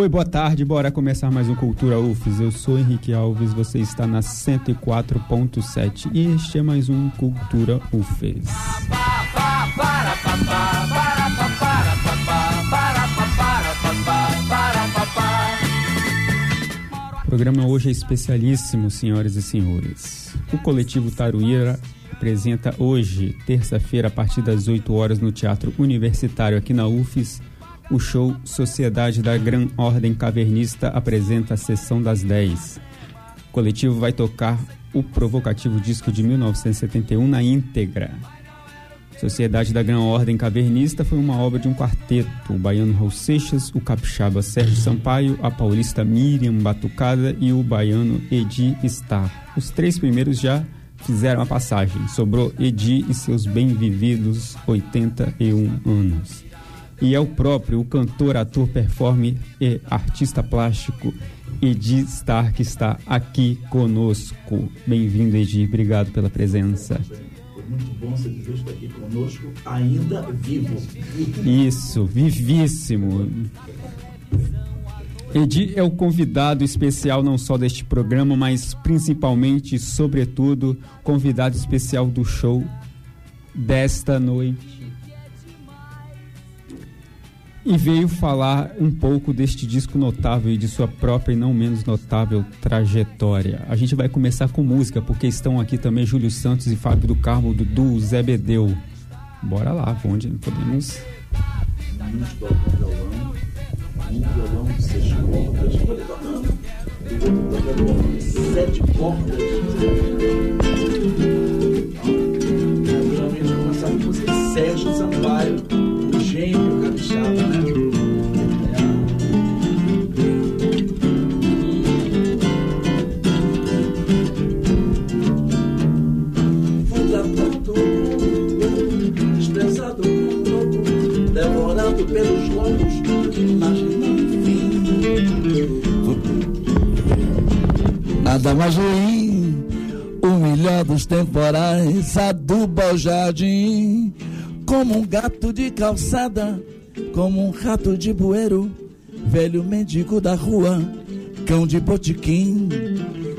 Oi, boa tarde, bora começar mais um Cultura UFES. Eu sou Henrique Alves, você está na 104.7 e este é mais um Cultura UFES. O programa hoje é especialíssimo, senhoras e senhores. O coletivo Taruíra apresenta hoje, terça-feira, a partir das 8 horas, no Teatro Universitário aqui na UFES, o show Sociedade da Gran Ordem Cavernista apresenta a sessão das 10. O coletivo vai tocar o provocativo disco de 1971 na íntegra. Sociedade da Gran Ordem Cavernista foi uma obra de um quarteto, o baiano Raul Seixas, o capixaba Sérgio Sampaio, a paulista Miriam Batucada e o baiano Edi Star. Os três primeiros já fizeram a passagem, sobrou Edi e seus bem-vividos 81 anos e é o próprio, o cantor, ator, performer e artista plástico Edi Star que está aqui conosco. Bem-vindo, Edi, obrigado pela presença. Foi muito bom ser visto aqui conosco, ainda vivo. Isso, vivíssimo. Edi é o convidado especial não só deste programa, mas principalmente, sobretudo, convidado especial do show desta noite e veio falar um pouco deste disco notável e de sua própria e não menos notável trajetória. A gente vai começar com música, porque estão aqui também Júlio Santos e Fábio do Carmo, Dudu, Zé Bedeu. Bora lá, onde podemos. Sete. Geralmente começar com Sérgio Sampaio gênio Nada mais ruim, o melhor dos temporais, aduba o jardim como um gato de calçada, como um rato de bueiro, velho mendigo da rua, cão de botiquim.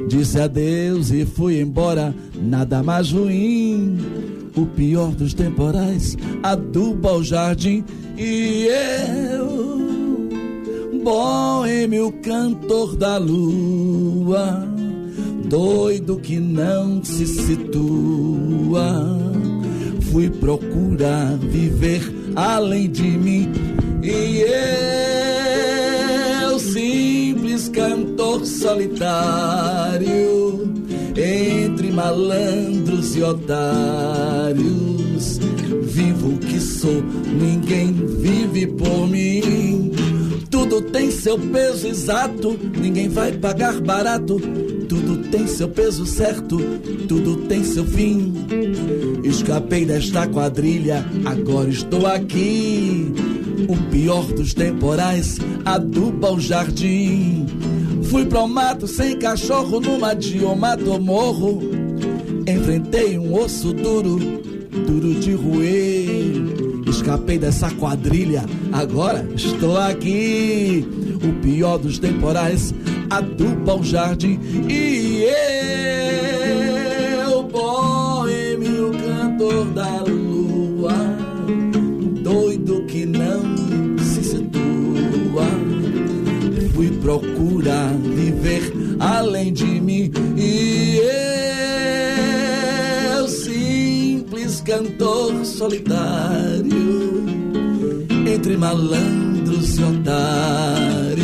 Disse adeus e fui embora, nada mais ruim. O pior dos temporais aduba o jardim e eu, boêmio cantor da lua, doido que não se situa fui procurar viver além de mim. E eu, simples cantor solitário, entre malandros e otários, vivo que sou, ninguém vive por mim. Tudo tem seu peso exato, ninguém vai pagar barato. Tudo tem seu peso certo, tudo tem seu fim. Escapei desta quadrilha, agora estou aqui. O pior dos temporais aduba o jardim. Fui pro mato sem cachorro numa diomato morro. Enfrentei um osso duro, duro de roer. Escapei dessa quadrilha, agora estou aqui. O pior dos temporais aduba o jardim. E eu, além de mim. E eu, simples cantor solitário, entre malandros e otários,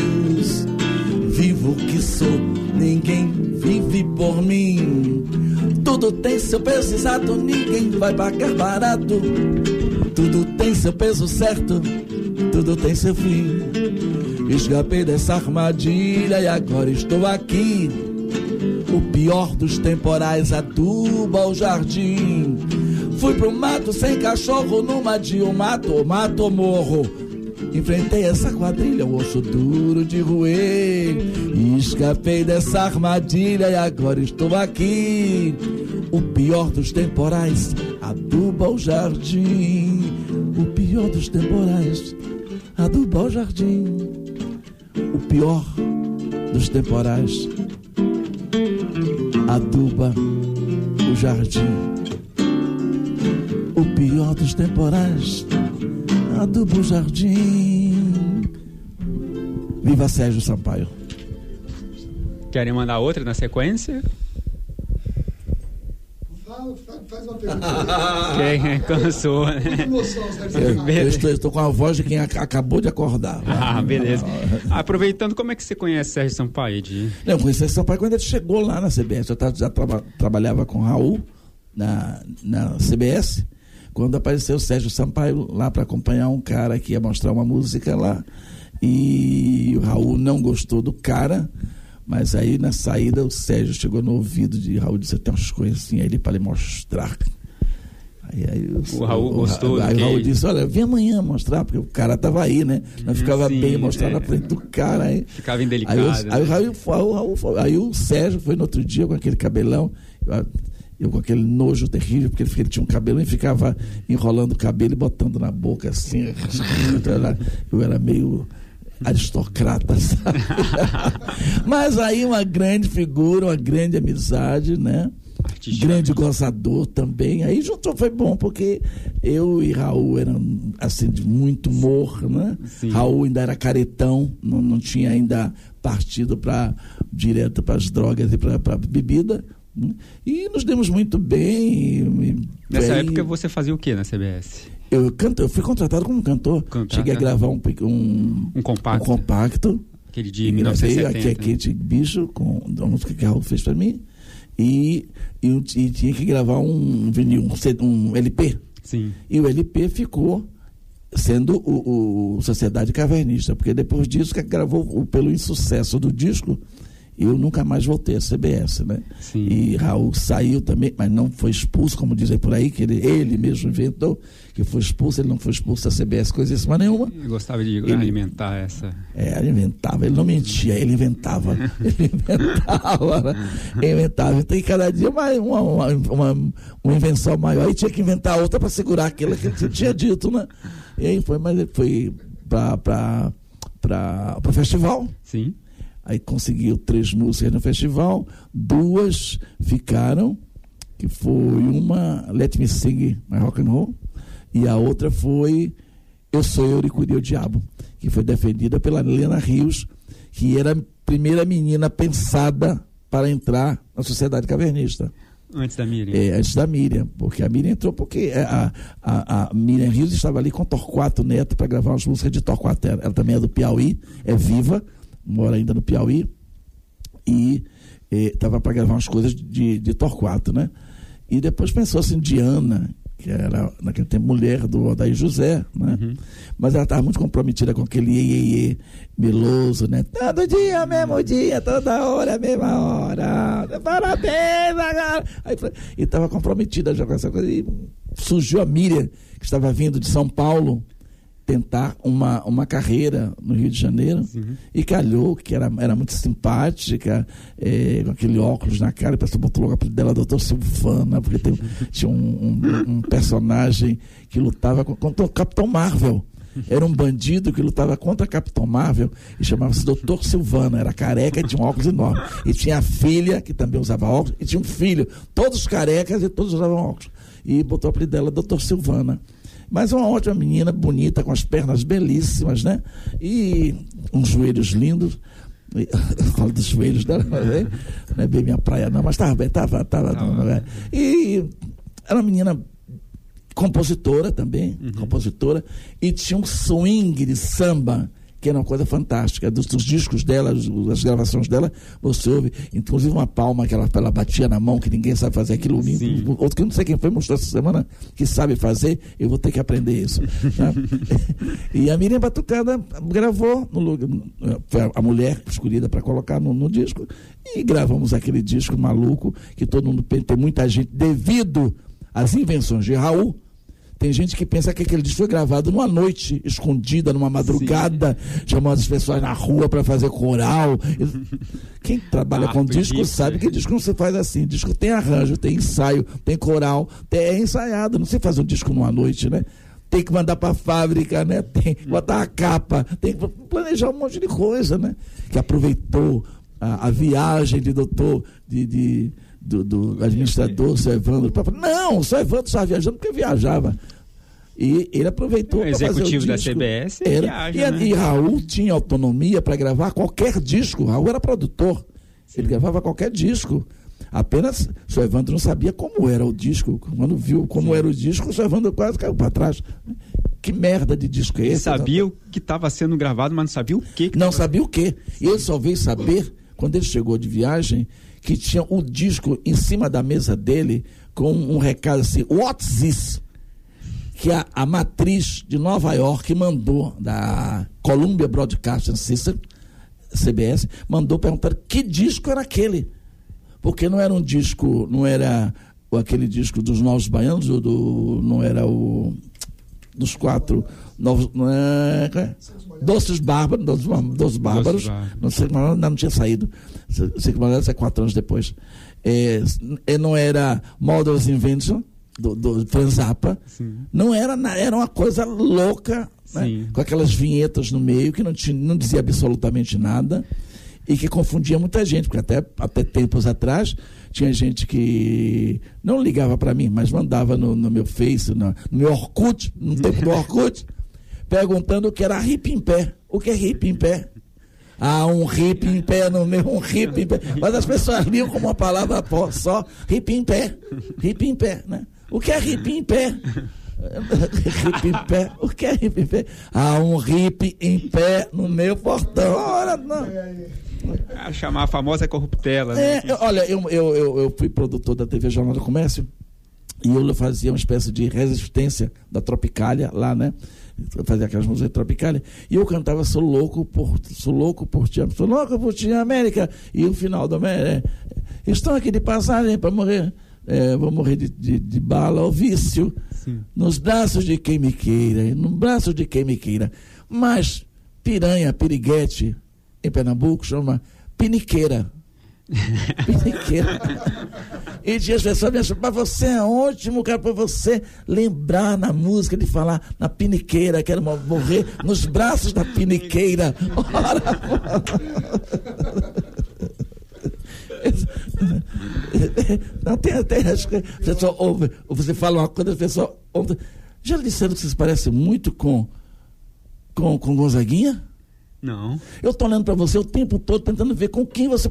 vivo que sou, ninguém vive por mim. Tudo tem seu peso exato, ninguém vai pagar barato. Tudo tem seu peso certo, tudo tem seu fim. Escapei dessa armadilha e agora estou aqui. O pior dos temporais aduba o jardim. Fui pro mato sem cachorro, numa de um mato, mato morro. Enfrentei essa quadrilha, o osso duro de roer. Escapei dessa armadilha e agora estou aqui. O pior dos temporais aduba o jardim. O pior dos temporais aduba o jardim. O pior dos temporais aduba o jardim. O pior dos temporais aduba o jardim. Viva Sérgio Sampaio. Querem mandar outra na sequência? Faz uma pergunta. Quem cansou, né? Eu, eu estou, estou, com a voz de quem acabou de acordar. Ah, beleza. Aproveitando, como é que você conhece Sérgio Sampaio? De... Eu conheci Sérgio Sampaio quando ele chegou lá na CBS. Eu já traba, trabalhava com o Raul na, na CBS, quando apareceu o Sérgio Sampaio lá para acompanhar um cara que ia mostrar uma música lá. E o Raul não gostou do cara mas aí na saída o Sérgio chegou no ouvido de Raul e disse: tem umas coisas assim aí para lhe mostrar. Aí, aí o, Raul gostou. Aí o Raul disse: Olha, vem amanhã mostrar, porque o cara estava aí, né? Não ficava Sim, bem mostrar é. na frente do cara. Aí, ficava indelicado. Aí, né? aí, o Raul, Raul, Raul, aí o Sérgio foi no outro dia com aquele cabelão. Eu, eu com aquele nojo terrível, porque ele, ele tinha um cabelo e ficava enrolando o cabelo e botando na boca assim. eu, era, eu era meio aristocrata, sabe? Mas aí uma grande figura, uma grande amizade, né? Grande gozador também. Aí juntou, foi bom, porque eu e Raul eram assim, de muito humor, né? Sim. Raul ainda era caretão, não, não tinha ainda partido para direto para as drogas e para a bebida. Né? E nos demos muito bem. Nessa época você fazia o que na CBS? Eu, canto, eu fui contratado como cantor. Cheguei a gravar um, um, um compacto. Um compacto. Aquele de 1970. Aqui, aqui né? bicho, com a música que Raul fez para mim. E, e, e, tinha que gravar um vinil, um, um LP. Sim. E o LP ficou sendo o, o Sociedade Cavernista, porque depois disso que gravou pelo insucesso do disco, eu nunca mais voltei à CBS, né? Sim. E Raul saiu também, mas não foi expulso, como dizem por aí, que ele, ele mesmo inventou que foi expulso, ele não foi expulso da CBS, coisíssima nenhuma. Ele gostava de ele, alimentar essa. É, alimentava, ele não mentia, ele inventava. ele inventava, né? Ele inventava. Então, cada dia mais uma, uma, uma, uma invenção maior. Aí tinha que inventar outra para segurar aquilo que ele tinha dito, né? E aí foi, mas ele foi para o festival. Sim Aí conseguiu três músicas no festival, duas ficaram, que foi uma Let Me Sing My Rock and Roll, e a outra foi Eu Sou Euricuria o Diabo, que foi defendida pela Helena Rios, que era a primeira menina pensada para entrar na Sociedade Cavernista. Antes da Miriam. É, antes da Miriam, porque a Miriam entrou porque a, a, a Miriam Rios estava ali com Torquato Neto para gravar umas músicas de Torquato. Ela, ela também é do Piauí, é viva, mora ainda no Piauí, e estava para gravar umas coisas de, de Torquato, né? E depois pensou assim, Diana, que era naquele tempo mulher do Odair José, né? Uhum. Mas ela estava muito comprometida com aquele iê, meloso, né? Todo dia, mesmo dia, toda hora, mesma hora. Parabéns, agora. Aí, e estava comprometida já com essa coisa. E surgiu a Miriam, que estava vindo de São Paulo, tentar uma, uma carreira no Rio de Janeiro uhum. e calhou que era, era muito simpática, é, com aquele óculos na cara, e pessoa botou logo a dela, doutor Silvana, porque tem, tinha um, um, um, personagem que lutava contra o Capitão Marvel. Era um bandido que lutava contra a Capitão Marvel e chamava-se Doutor Silvana, era careca e tinha um óculos enorme. E tinha a filha, que também usava óculos, e tinha um filho, todos carecas e todos usavam óculos. E botou a apelido dela Doutor Silvana. Mas uma ótima menina, bonita, com as pernas belíssimas, né? E uns joelhos lindos. Eu falo dos joelhos dela, né? não é bem minha praia, não, mas estava bem, estava, estava. Né? E era uma menina compositora também, uhum. compositora, e tinha um swing de samba que era uma coisa fantástica. Dos, dos discos dela, as gravações dela, você ouve, inclusive uma palma que ela, ela batia na mão, que ninguém sabe fazer aquilo. Sim. Outro que eu não sei quem foi mostrou essa semana, que sabe fazer, eu vou ter que aprender isso. Tá? e a Miriam Batucada gravou, no, foi a mulher escolhida para colocar no, no disco, e gravamos aquele disco maluco, que todo mundo tem muita gente, devido às invenções de Raul tem gente que pensa que aquele disco foi gravado numa noite escondida, numa madrugada, Sim. chamando as pessoas na rua para fazer coral. Quem trabalha ah, com disco sabe que disco não se faz assim. Disco tem arranjo, tem ensaio, tem coral, tem, é ensaiado. Não se faz um disco numa noite, né? tem que mandar para a fábrica, né? Tem que botar a capa, tem que planejar um monte de coisa, né? Que aproveitou a, a viagem de doutor, de, de do, do, administrador, seu Evandro. Não, o seu Evandro estava viajando porque viajava. E ele aproveitou para fazer o executivo da CBS era, viaja, e, né? e Raul tinha autonomia para gravar qualquer disco. Raul era produtor. Sim. Ele gravava qualquer disco. Apenas o seu Evandro não sabia como era o disco. Quando viu como Sim. era o disco, o seu Evandro quase caiu para trás. Que merda de disco é esse? Ele sabia o que estava sendo gravado, mas não sabia o que. que não tava... sabia o que. E ele só veio saber quando ele chegou de viagem que tinha o disco em cima da mesa dele com um recado assim: What's this? que a, a matriz de Nova York mandou, da Columbia Broadcasting System, CBS, mandou perguntar que disco era aquele. Porque não era um disco, não era aquele disco dos Novos Baianos, do não era o dos quatro novos. Não é, é? Doces Bárbaros, Doces, Doces Bárbaros, Doces não sei ainda não tinha saído. Sei que é quatro anos depois. É, é, não era Models Invention, do, do Franz Zappa, não era, era uma coisa louca, né? com aquelas vinhetas no meio que não, tinha, não dizia absolutamente nada e que confundia muita gente, porque até, até tempos atrás tinha gente que não ligava para mim, mas mandava no, no meu Face, no, no, meu Orkut, no tempo do Orkut, perguntando o que era hip em pé. O que é hip em pé? Ah, um hip em pé no meio, um hip em pé. Mas as pessoas liam como uma palavra só, hip em pé, hip em pé, né? O que é hip em pé? Hip em pé? O que é hip em pé? Ah, um hip em pé no meu portão. Ora, não. Ah, chamar a famosa corruptela. Né? É, olha, eu, eu, eu, eu, fui produtor da TV Jornal do Comércio e eu fazia uma espécie de resistência da Tropicália lá, né? Fazia aquelas músicas Tropicália. E eu cantava Sou louco por, sou louco por ti, sou louco por ti, América. E o final do América. É, estão aqui de passagem para morrer é, vou morrer de, de, de bala ao vício, Sim. nos braços de quem me queira, no braço de quem me queira. Mas piranha, piriguete, em Pernambuco, chama piniqueira. piniqueira. e tinha as pessoas me achando, mas você é ótimo, cara, para você lembrar na música de falar na piniqueira, quero morrer nos braços da piniqueira. Ora, Não, tem até. Acho que pessoa ouve, você fala uma coisa, a pessoa ouve. Já disseram que vocês parecem muito com, com, com Gonzaguinha? Não. Eu estou olhando para você o tempo todo tentando ver com quem você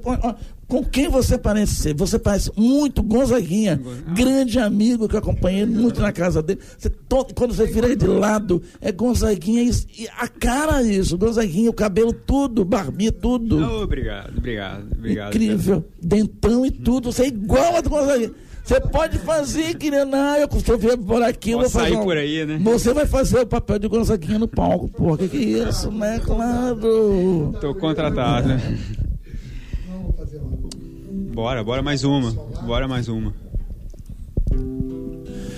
com quem você parece ser. Você parece muito Gonzaguinha, grande amigo que eu acompanhei muito na casa dele. Você, todo, quando você vira de lado, é Gonzaguinha e, a cara é isso, Gonzaguinha, o cabelo tudo, barbinha tudo. Oh, obrigado, obrigado, obrigado. Incrível, dentão e tudo, você é igual a do Gonzaguinha. Você pode fazer, querendo, ah, eu, se eu vier por aqui, eu vou fazer. sair um... por aí, né? Você vai fazer o papel de Gonzaguinha no palco, porra. Que que é isso, né? Claro. Tô contratado, né? Bora, bora mais uma. Bora mais uma.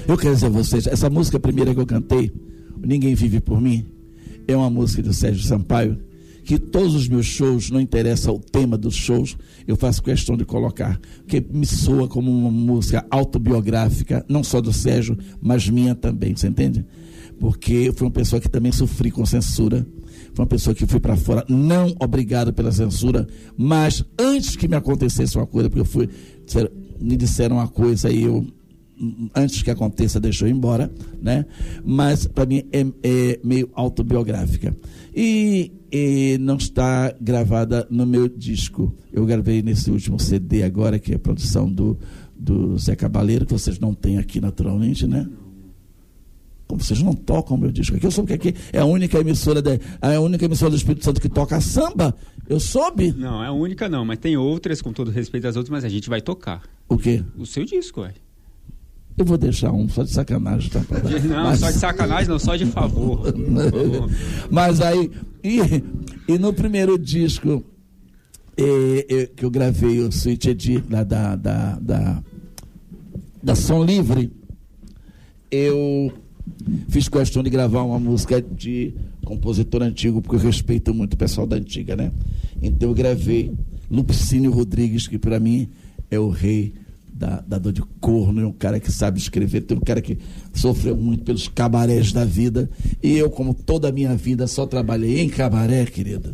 Eu quero dizer a vocês, essa música primeira que eu cantei, Ninguém Vive Por Mim, é uma música do Sérgio Sampaio que todos os meus shows, não interessa o tema dos shows, eu faço questão de colocar, porque me soa como uma música autobiográfica, não só do Sérgio, mas minha também, você entende? Porque eu fui uma pessoa que também sofri com censura, foi uma pessoa que fui para fora, não obrigado pela censura, mas antes que me acontecesse uma coisa, porque eu fui, me disseram uma coisa e eu antes que aconteça, deixou embora, né? Mas para mim é, é, meio autobiográfica. E, e, não está gravada no meu disco. Eu gravei nesse último CD agora, que é a produção do, do Zé Cabaleiro, que vocês não têm aqui naturalmente, né? Como vocês não tocam o meu disco aqui, eu soube que aqui é a única emissora de, é a única emissora do Espírito Santo que toca samba. Eu soube. Não, é a única não, mas tem outras, com todo respeito às outras, mas a gente vai tocar. O quê? O seu disco, ué. Eu vou deixar um só de sacanagem, tá? Não, Mas... só de sacanagem, não, só de favor. Mas aí, e, e no primeiro disco e, e, que eu gravei, o Edi, da, da, da, da, da Som Livre, eu fiz questão de gravar uma música de compositor antigo, porque eu respeito muito o pessoal da antiga, né? Então eu gravei Lupicínio Rodrigues, que para mim é o rei da, da dor de corno, é um cara que sabe escrever, tem um cara que sofreu muito pelos cabarés da vida. E eu, como toda a minha vida, só trabalhei em cabaré, querida.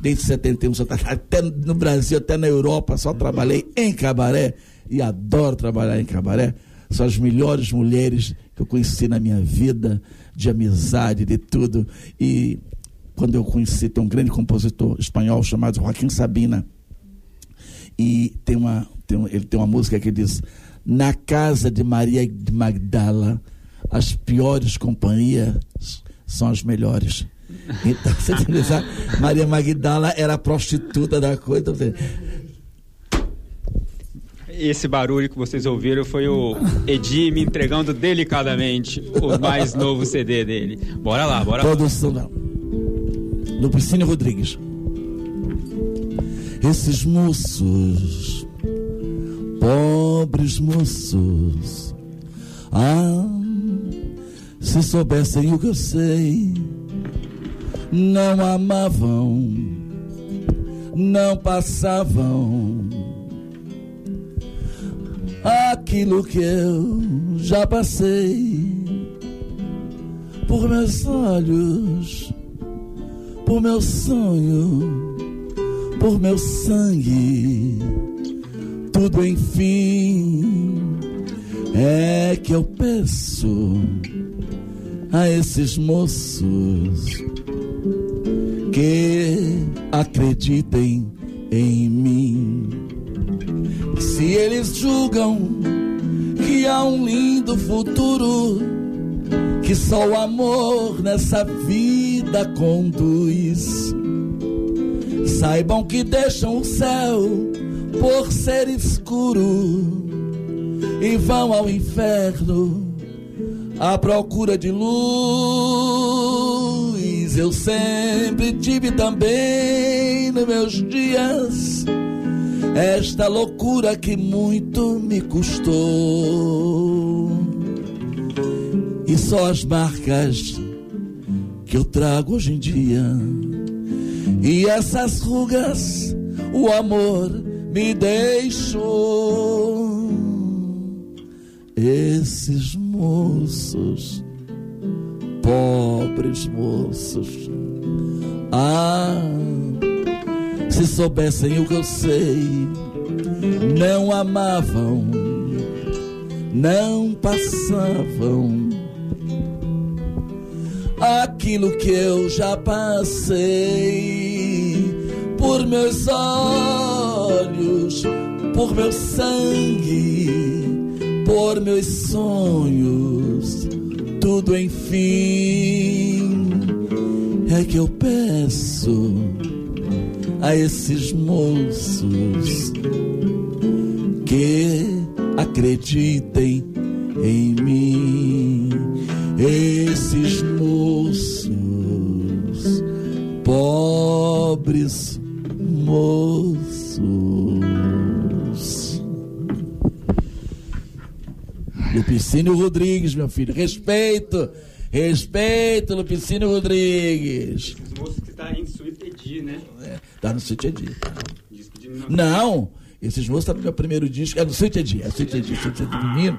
Desde 71, só, até no Brasil, até na Europa, só trabalhei em cabaré. E adoro trabalhar em cabaré. São as melhores mulheres que eu conheci na minha vida, de amizade, de tudo. E quando eu conheci, tem um grande compositor espanhol chamado Joaquim Sabina. E tem uma, tem ele tem uma música que diz: Na casa de Maria de Magdala, as piores companhias são as melhores. Então, você tem que Maria Magdala era a prostituta da coisa. Então, esse barulho que vocês ouviram foi o Edi me entregando delicadamente o mais novo CD dele. Bora lá, bora Produção, lá. Lupicínio Rodrigues. Esses moços, pobres moços, ah, se soubessem o que eu sei, não amavam, não passavam aquilo que eu já passei por meus olhos, por meu sonho, por meu sangue, tudo enfim é que eu peço a esses moços que acreditem em mim. Se eles julgam que há um lindo futuro, que só o amor nessa vida conduz, saibam que deixam o céu por ser escuro e vão ao inferno à procura de luz. Eu sempre tive também nos meus dias esta loucura que muito me custou. E só as marcas que eu trago hoje em dia. E essas rugas o amor me deixou. Esses moços, pobres moços, ah se soubessem o que eu sei, não amavam, não passavam. Aquilo que eu já passei por meus olhos, por meu sangue, por meus sonhos, tudo enfim é que eu peço a esses moços que acreditem em mim. Esses moços, pobres moços. Lupicínio Rodrigues, meu filho, respeito, respeito, Lupicínio Rodrigues. Os moços que está em Suíte né? É, tá no Suíte Edi. Não, esses moços estão tá no meu primeiro disco. É no Suíte Edi, é no Suíte Edi, Suíte Edi menino.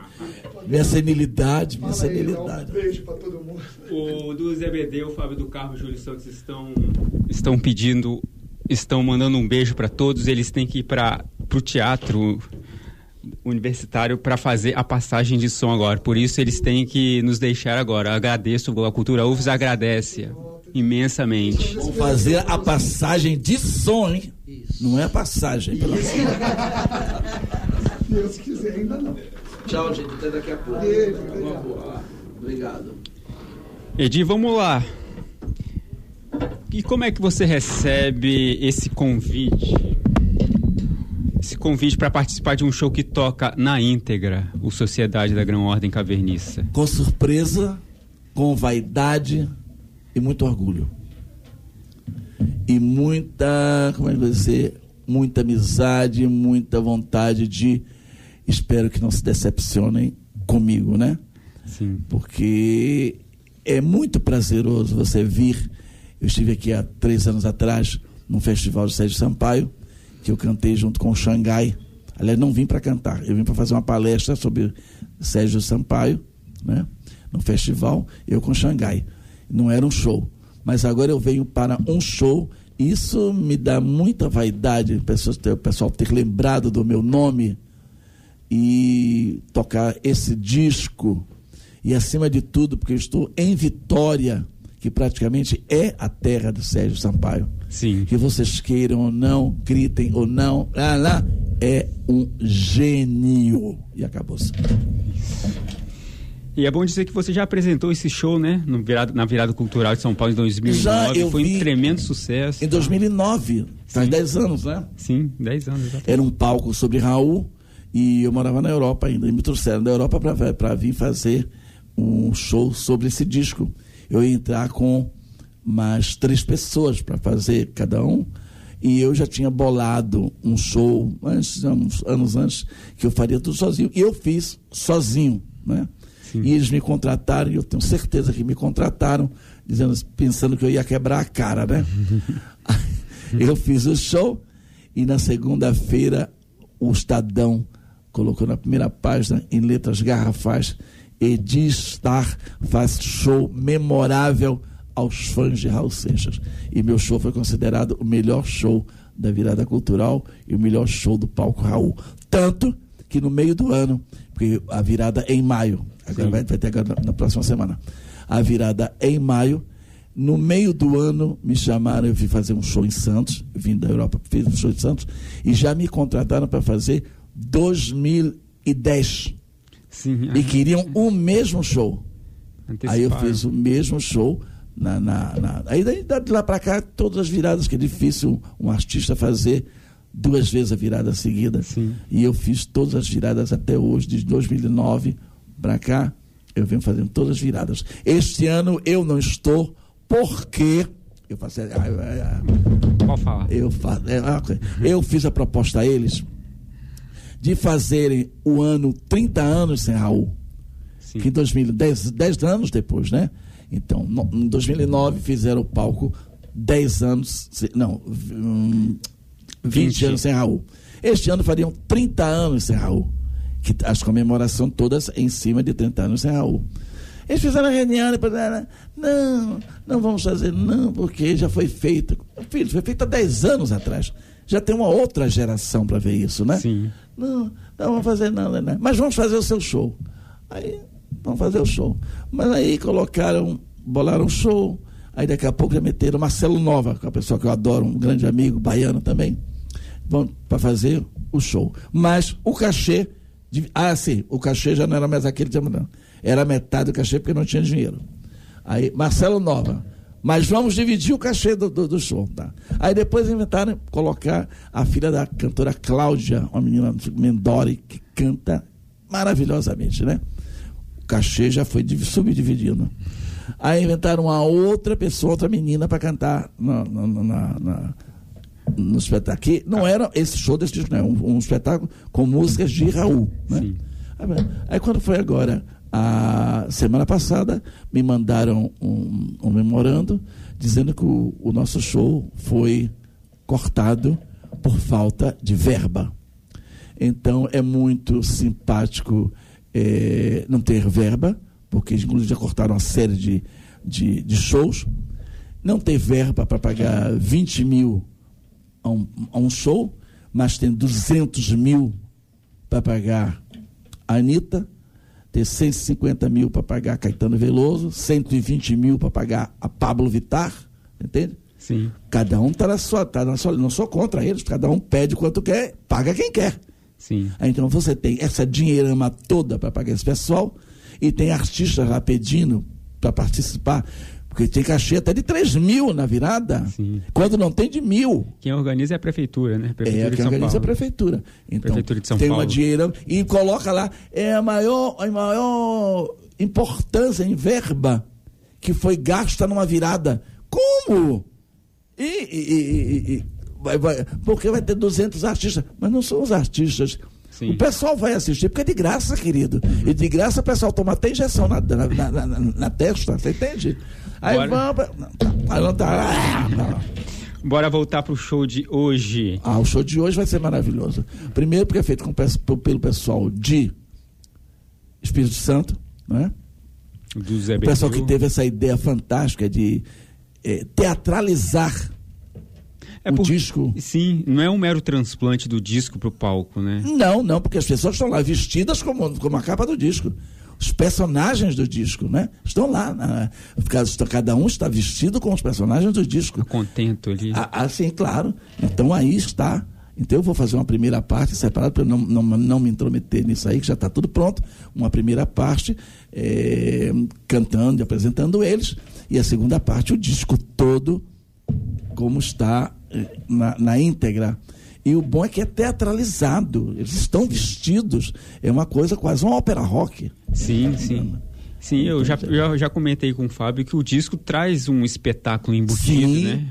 Minha senilidade, minha Fala senilidade. Aí, um beijo pra todo mundo. O do ZBD, o Fábio do Carmo e o Júlio Santos estão, estão pedindo, estão mandando um beijo para todos. Eles têm que ir para o teatro universitário para fazer a passagem de som agora. Por isso eles têm que nos deixar agora. Agradeço, a Cultura UFS agradece imensamente. Vamos fazer a passagem de som, hein? Isso. Não é passagem, pelo Deus quiser, ainda não. Tchau, gente. Até daqui a pouco. Beijo, obrigado. obrigado. Edi, vamos lá. E como é que você recebe esse convite? Esse convite para participar de um show que toca na íntegra o Sociedade da Grã Ordem Caverniça? Com surpresa, com vaidade, e muito orgulho. E muita, como é que vai dizer, muita amizade, muita vontade de espero que não se decepcionem comigo, né? Sim. Porque é muito prazeroso você vir. Eu estive aqui há três anos atrás num festival de Sérgio Sampaio, que eu cantei junto com o Xangai, Aliás, não vim para cantar, eu vim para fazer uma palestra sobre Sérgio Sampaio, né? no festival, eu com Xangai. Não era um show. Mas agora eu venho para um show. Isso me dá muita vaidade, o pessoal ter lembrado do meu nome e tocar esse disco. E acima de tudo, porque eu estou em Vitória, que praticamente é a terra do Sérgio Sampaio. Sim. Que vocês queiram ou não, gritem ou não, lá, lá, é um gênio. E acabou-se. E é bom dizer que você já apresentou esse show, né? Virado, na virada cultural de São Paulo em 2009. Já, Foi um tremendo sucesso. Em 2009, faz 10 anos, né? Sim, 10 anos. Exatamente. Era um palco sobre Raul e eu morava na Europa ainda. E me trouxeram da Europa para vir fazer um show sobre esse disco. Eu ia entrar com mais três pessoas para fazer cada um. E eu já tinha bolado um show antes, anos, anos antes, que eu faria tudo sozinho. E eu fiz sozinho, né? Sim. E eles me contrataram, e eu tenho certeza que me contrataram, dizendo, pensando que eu ia quebrar a cara, né? eu fiz o show e na segunda-feira o Estadão colocou na primeira página, em letras garrafais, Edistar faz show memorável aos fãs de Raul Seixas. E meu show foi considerado o melhor show da virada cultural e o melhor show do palco Raul. Tanto que no meio do ano, porque a virada é em maio, Agora vai, vai, ter agora na, na, próxima semana. A virada é em maio. No meio do ano me chamaram, eu vim fazer um show em Santos, vim da Europa, fiz um show em Santos, e já me contrataram para fazer 2010. Sim, e queriam o mesmo show. Aí eu fiz o mesmo show. Na, na, na... Aí de lá para cá, todas as viradas, que é difícil um artista fazer duas vezes a virada seguida. Sim. E eu fiz todas as viradas até hoje, de 2009 para cá, eu venho fazendo todas as viradas. Este ano eu não estou, porque. Eu faço. Pode falar. Eu, é, eu fiz a proposta a eles de fazerem o ano 30 anos sem Raul. Sim. Que em 2010, 10 anos depois, né? Então, no, em 2009 fizeram o palco 10 anos, não, 20, 20 anos sem Raul. Este ano fariam 30 anos sem Raul que as comemorações todas em cima de 30 anos sem Raul. Eles fizeram a reunião e falaram, não, não vamos fazer, não, porque já foi feito. Filho, foi feito há 10 anos atrás. Já tem uma outra geração para ver isso, né? Sim. Não, não vamos fazer nada, não, não. Mas vamos fazer o seu show. Aí, vamos fazer o show. Mas aí colocaram, bolaram um show. Aí daqui a pouco já meteram Marcelo Nova, que é uma pessoa que eu adoro, um grande amigo, baiano também, para fazer o show. Mas o cachê ah, sim, o cachê já não era mais aquele tempo, não. Era metade do cachê porque não tinha dinheiro. Aí, Marcelo Nova. Mas vamos dividir o cachê do, do, do show, tá? Aí depois inventaram colocar a filha da cantora Cláudia, uma menina Mendori, que canta maravilhosamente, né? O cachê já foi subdividido. Aí inventaram uma outra pessoa, outra menina para cantar na, na, na, na no espetáculo. Que não era esse show desse disco, não. Um, um espetáculo com músicas de Raul. Né? Aí quando foi agora, a semana passada, me mandaram um, um memorando dizendo que o, o, nosso show foi cortado por falta de verba. Então é muito simpático é, não ter verba, porque inclusive já cortaram uma série de, de, de shows. Não ter verba para pagar 20 mil a um, a um show, mas tem 200 mil para pagar a Anitta, tem 150 mil para pagar Caetano Veloso, 120 mil para pagar a Pablo Vittar, entende? Sim. Cada um está na sua, tá na sua, não sou contra eles, cada um pede quanto quer, paga quem quer. Sim. Então você tem essa dinheirama toda para pagar esse pessoal e tem artistas lá pedindo para participar. Porque tem cachê até de 3 mil na virada, Sim. quando não tem de mil. Quem organiza é a prefeitura, né? Prefeitura é, quem organiza Paulo. é a prefeitura. Então, prefeitura de São tem Paulo. uma dinheiro e coloca lá, é a maior, a maior importância em verba que foi gasta numa virada. Como? E, e, e, vai, vai, porque vai ter 200 artistas, mas não são os artistas Sim. O pessoal vai assistir porque é de graça, querido. E de graça o pessoal toma até injeção na, na, na, na, na testa, você entende? Aí vamos. Aí não tá. Bora voltar pro show de hoje. Ah, o show de hoje vai ser maravilhoso. Primeiro porque é feito com, pelo pessoal de Espírito Santo, não é? Do Zé o pessoal que teve essa ideia fantástica de é, teatralizar é o por, disco. Sim, não é um mero transplante do disco para o palco, né? Não, não, porque as pessoas estão lá vestidas como, como a capa do disco. Os personagens do disco, né? Estão lá. Na, cada um está vestido com os personagens do disco. Contento ali. Ah, ah, sim, claro. Então aí está. Então eu vou fazer uma primeira parte separada para não, não, não me intrometer nisso aí, que já está tudo pronto. Uma primeira parte é, cantando e apresentando eles. E a segunda parte, o disco todo, como está na, na íntegra. E o bom é que é teatralizado. Eles estão vestidos. É uma coisa quase uma ópera rock. Sim, sim. Sim, eu já, já, já comentei com o Fábio que o disco traz um espetáculo embutido, sim, né?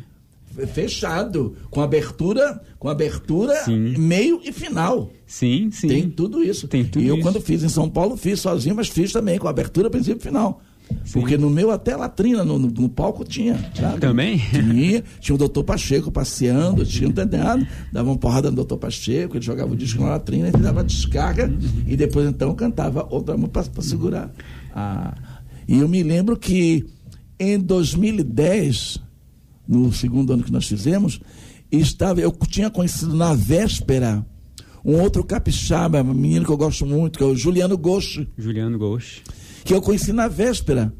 Fechado, com abertura, com abertura, sim. meio e final. Sim, sim. Tem tudo isso. Tem tudo e eu, isso. quando fiz em São Paulo, fiz sozinho, mas fiz também, com abertura, princípio e final. Sim. Porque no meu até latrina, no, no, no palco tinha. Sabe? Também? Tinha. Tinha o doutor Pacheco passeando, tinha um dedenado, dava uma porrada no doutor Pacheco, ele jogava o disco na latrina, ele dava descarga uhum. e depois então cantava outra música para segurar. Ah, e eu me lembro que em 2010, no segundo ano que nós fizemos, estava, eu tinha conhecido na véspera um outro capixaba, um menino que eu gosto muito, que é o Juliano Gosto. Juliano Gosto que eu conheci na véspera.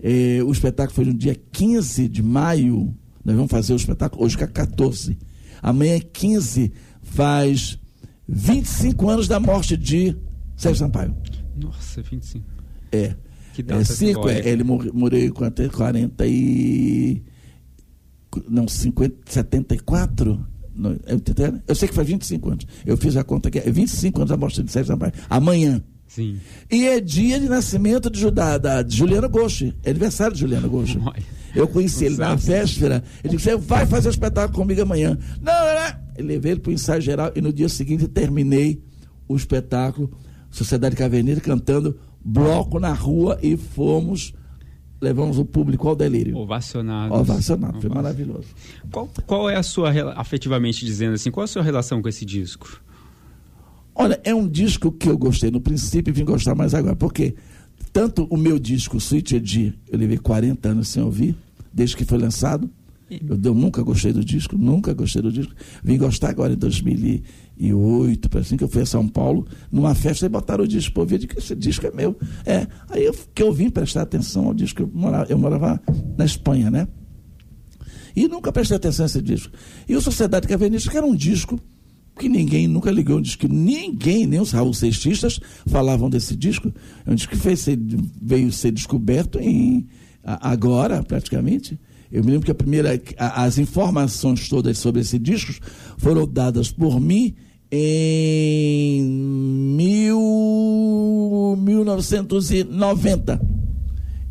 É, o espetáculo foi no dia 15 de maio. Nós vamos fazer o espetáculo hoje que é 14. Amanhã é 15, faz 25 anos da morte de Sérgio Sampaio. Nossa, 25. É. Que data é, cinco, é, ele morreu com até 40 e. Não, 50, 74? Não, eu, eu sei que faz 25 anos. Eu fiz a conta aqui. É 25 anos da morte de Sérgio Sampaio. Amanhã. Sim. E é dia de nascimento de, da, da, de Juliana Goshi. É aniversário de Juliana Goshi. Eu conheci ele na véspera. Ele disse: Você vai fazer espetáculo comigo amanhã. Não, não, não. Eu levei ele para o ensaio geral e no dia seguinte terminei o espetáculo Sociedade Caverneira cantando bloco na rua e fomos levamos o público ao delírio. Ovacionado. Ovacionado, foi maravilhoso. Qual, qual é a sua, afetivamente dizendo assim, qual é a sua relação com esse disco? Olha, é um disco que eu gostei no princípio e vim gostar mais agora, porque tanto o meu disco, Sweet Edi, eu levei 40 anos sem ouvir, desde que foi lançado. Eu, eu, nunca gostei do disco, nunca gostei do disco. Vim gostar agora em 2008, para assim que eu fui a São Paulo, numa festa e botaram o disco para ouvir, de que esse disco é meu. É, aí eu, que eu vim prestar atenção ao disco, eu morava, eu morava na Espanha, né? E nunca prestei atenção a esse disco. E o Sociedade Cavernista, que era um disco que ninguém nunca ligou um disco. Ninguém, nem os Raul Sextistas falavam desse disco. É um disco que fez veio ser descoberto em, agora, praticamente. Eu me lembro que a primeira, as informações todas sobre esse disco foram dadas por mim em mil, 1990.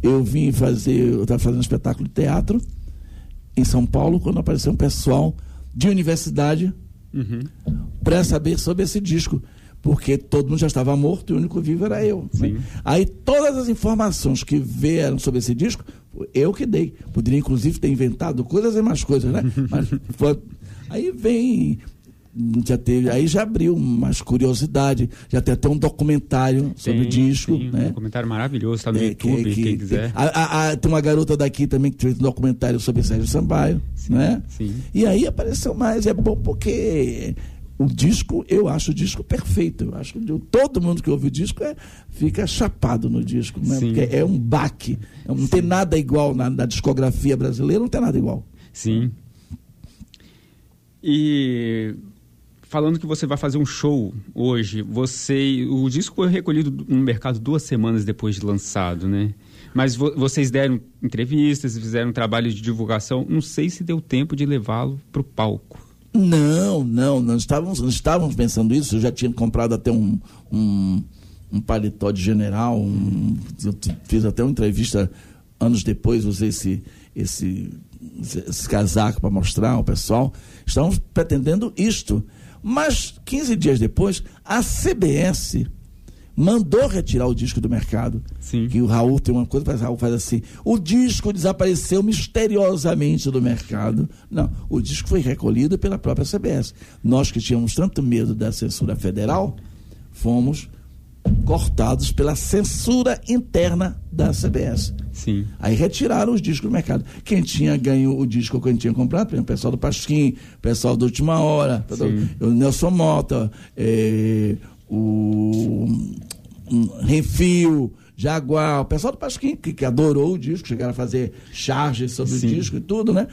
Eu vim fazer, eu estava fazendo um espetáculo de teatro em São Paulo, quando apareceu um pessoal de universidade uhum. para saber sobre esse disco. Porque todo mundo já estava morto e o único vivo era eu. Né? Aí todas as informações que vieram sobre esse disco, eu que dei. Poderia, inclusive, ter inventado coisas e mais coisas, né? Mas foi... Aí vem já teve, aí já abriu mais curiosidade, já tem até um documentário sobre o disco. Sim, né? Um documentário maravilhoso, está no é, YouTube, que, quem quiser. A, a, a, tem uma garota daqui também que fez um documentário sobre Sérgio Sambaio. Sim, né? Sim. E aí apareceu mais, é bom porque o disco, eu acho o disco perfeito. Eu acho que todo mundo que ouve o disco é, fica chapado no disco, né? Porque é um baque. Não Sim. tem nada igual na, na discografia brasileira, não tem nada igual. Sim. E falando que você vai fazer um show hoje, você o disco foi recolhido no mercado duas semanas depois de lançado, né? Mas vo vocês deram entrevistas, fizeram trabalho de divulgação. Não sei se deu tempo de levá-lo para o palco. Não, não, nós estávamos, nós estávamos pensando isso. Eu já tinha comprado até um, um, um paletó de general. Um, eu fiz até uma entrevista anos depois, usei esse, esse, esse casaco para mostrar ao pessoal. Estávamos pretendendo isto. Mas 15 dias depois, a CBS mandou retirar o disco do mercado. Sim. Que o Raul tem uma coisa, o Raul faz assim: o disco desapareceu misteriosamente do mercado. Não, o disco foi recolhido pela própria CBS. Nós que tínhamos tanto medo da censura federal, fomos cortados pela censura interna da CBS. Sim. Aí retiraram os discos do mercado. Quem tinha ganho o disco que gente tinha comprado, por exemplo, o pessoal do Pasquim, o pessoal da Última Hora, Sim. o Nelson Mota, eh, o um, Renfio, Jaguar, o pessoal do Pasquim, que, que adorou o disco, chegaram a fazer charges sobre Sim. o disco e tudo, né?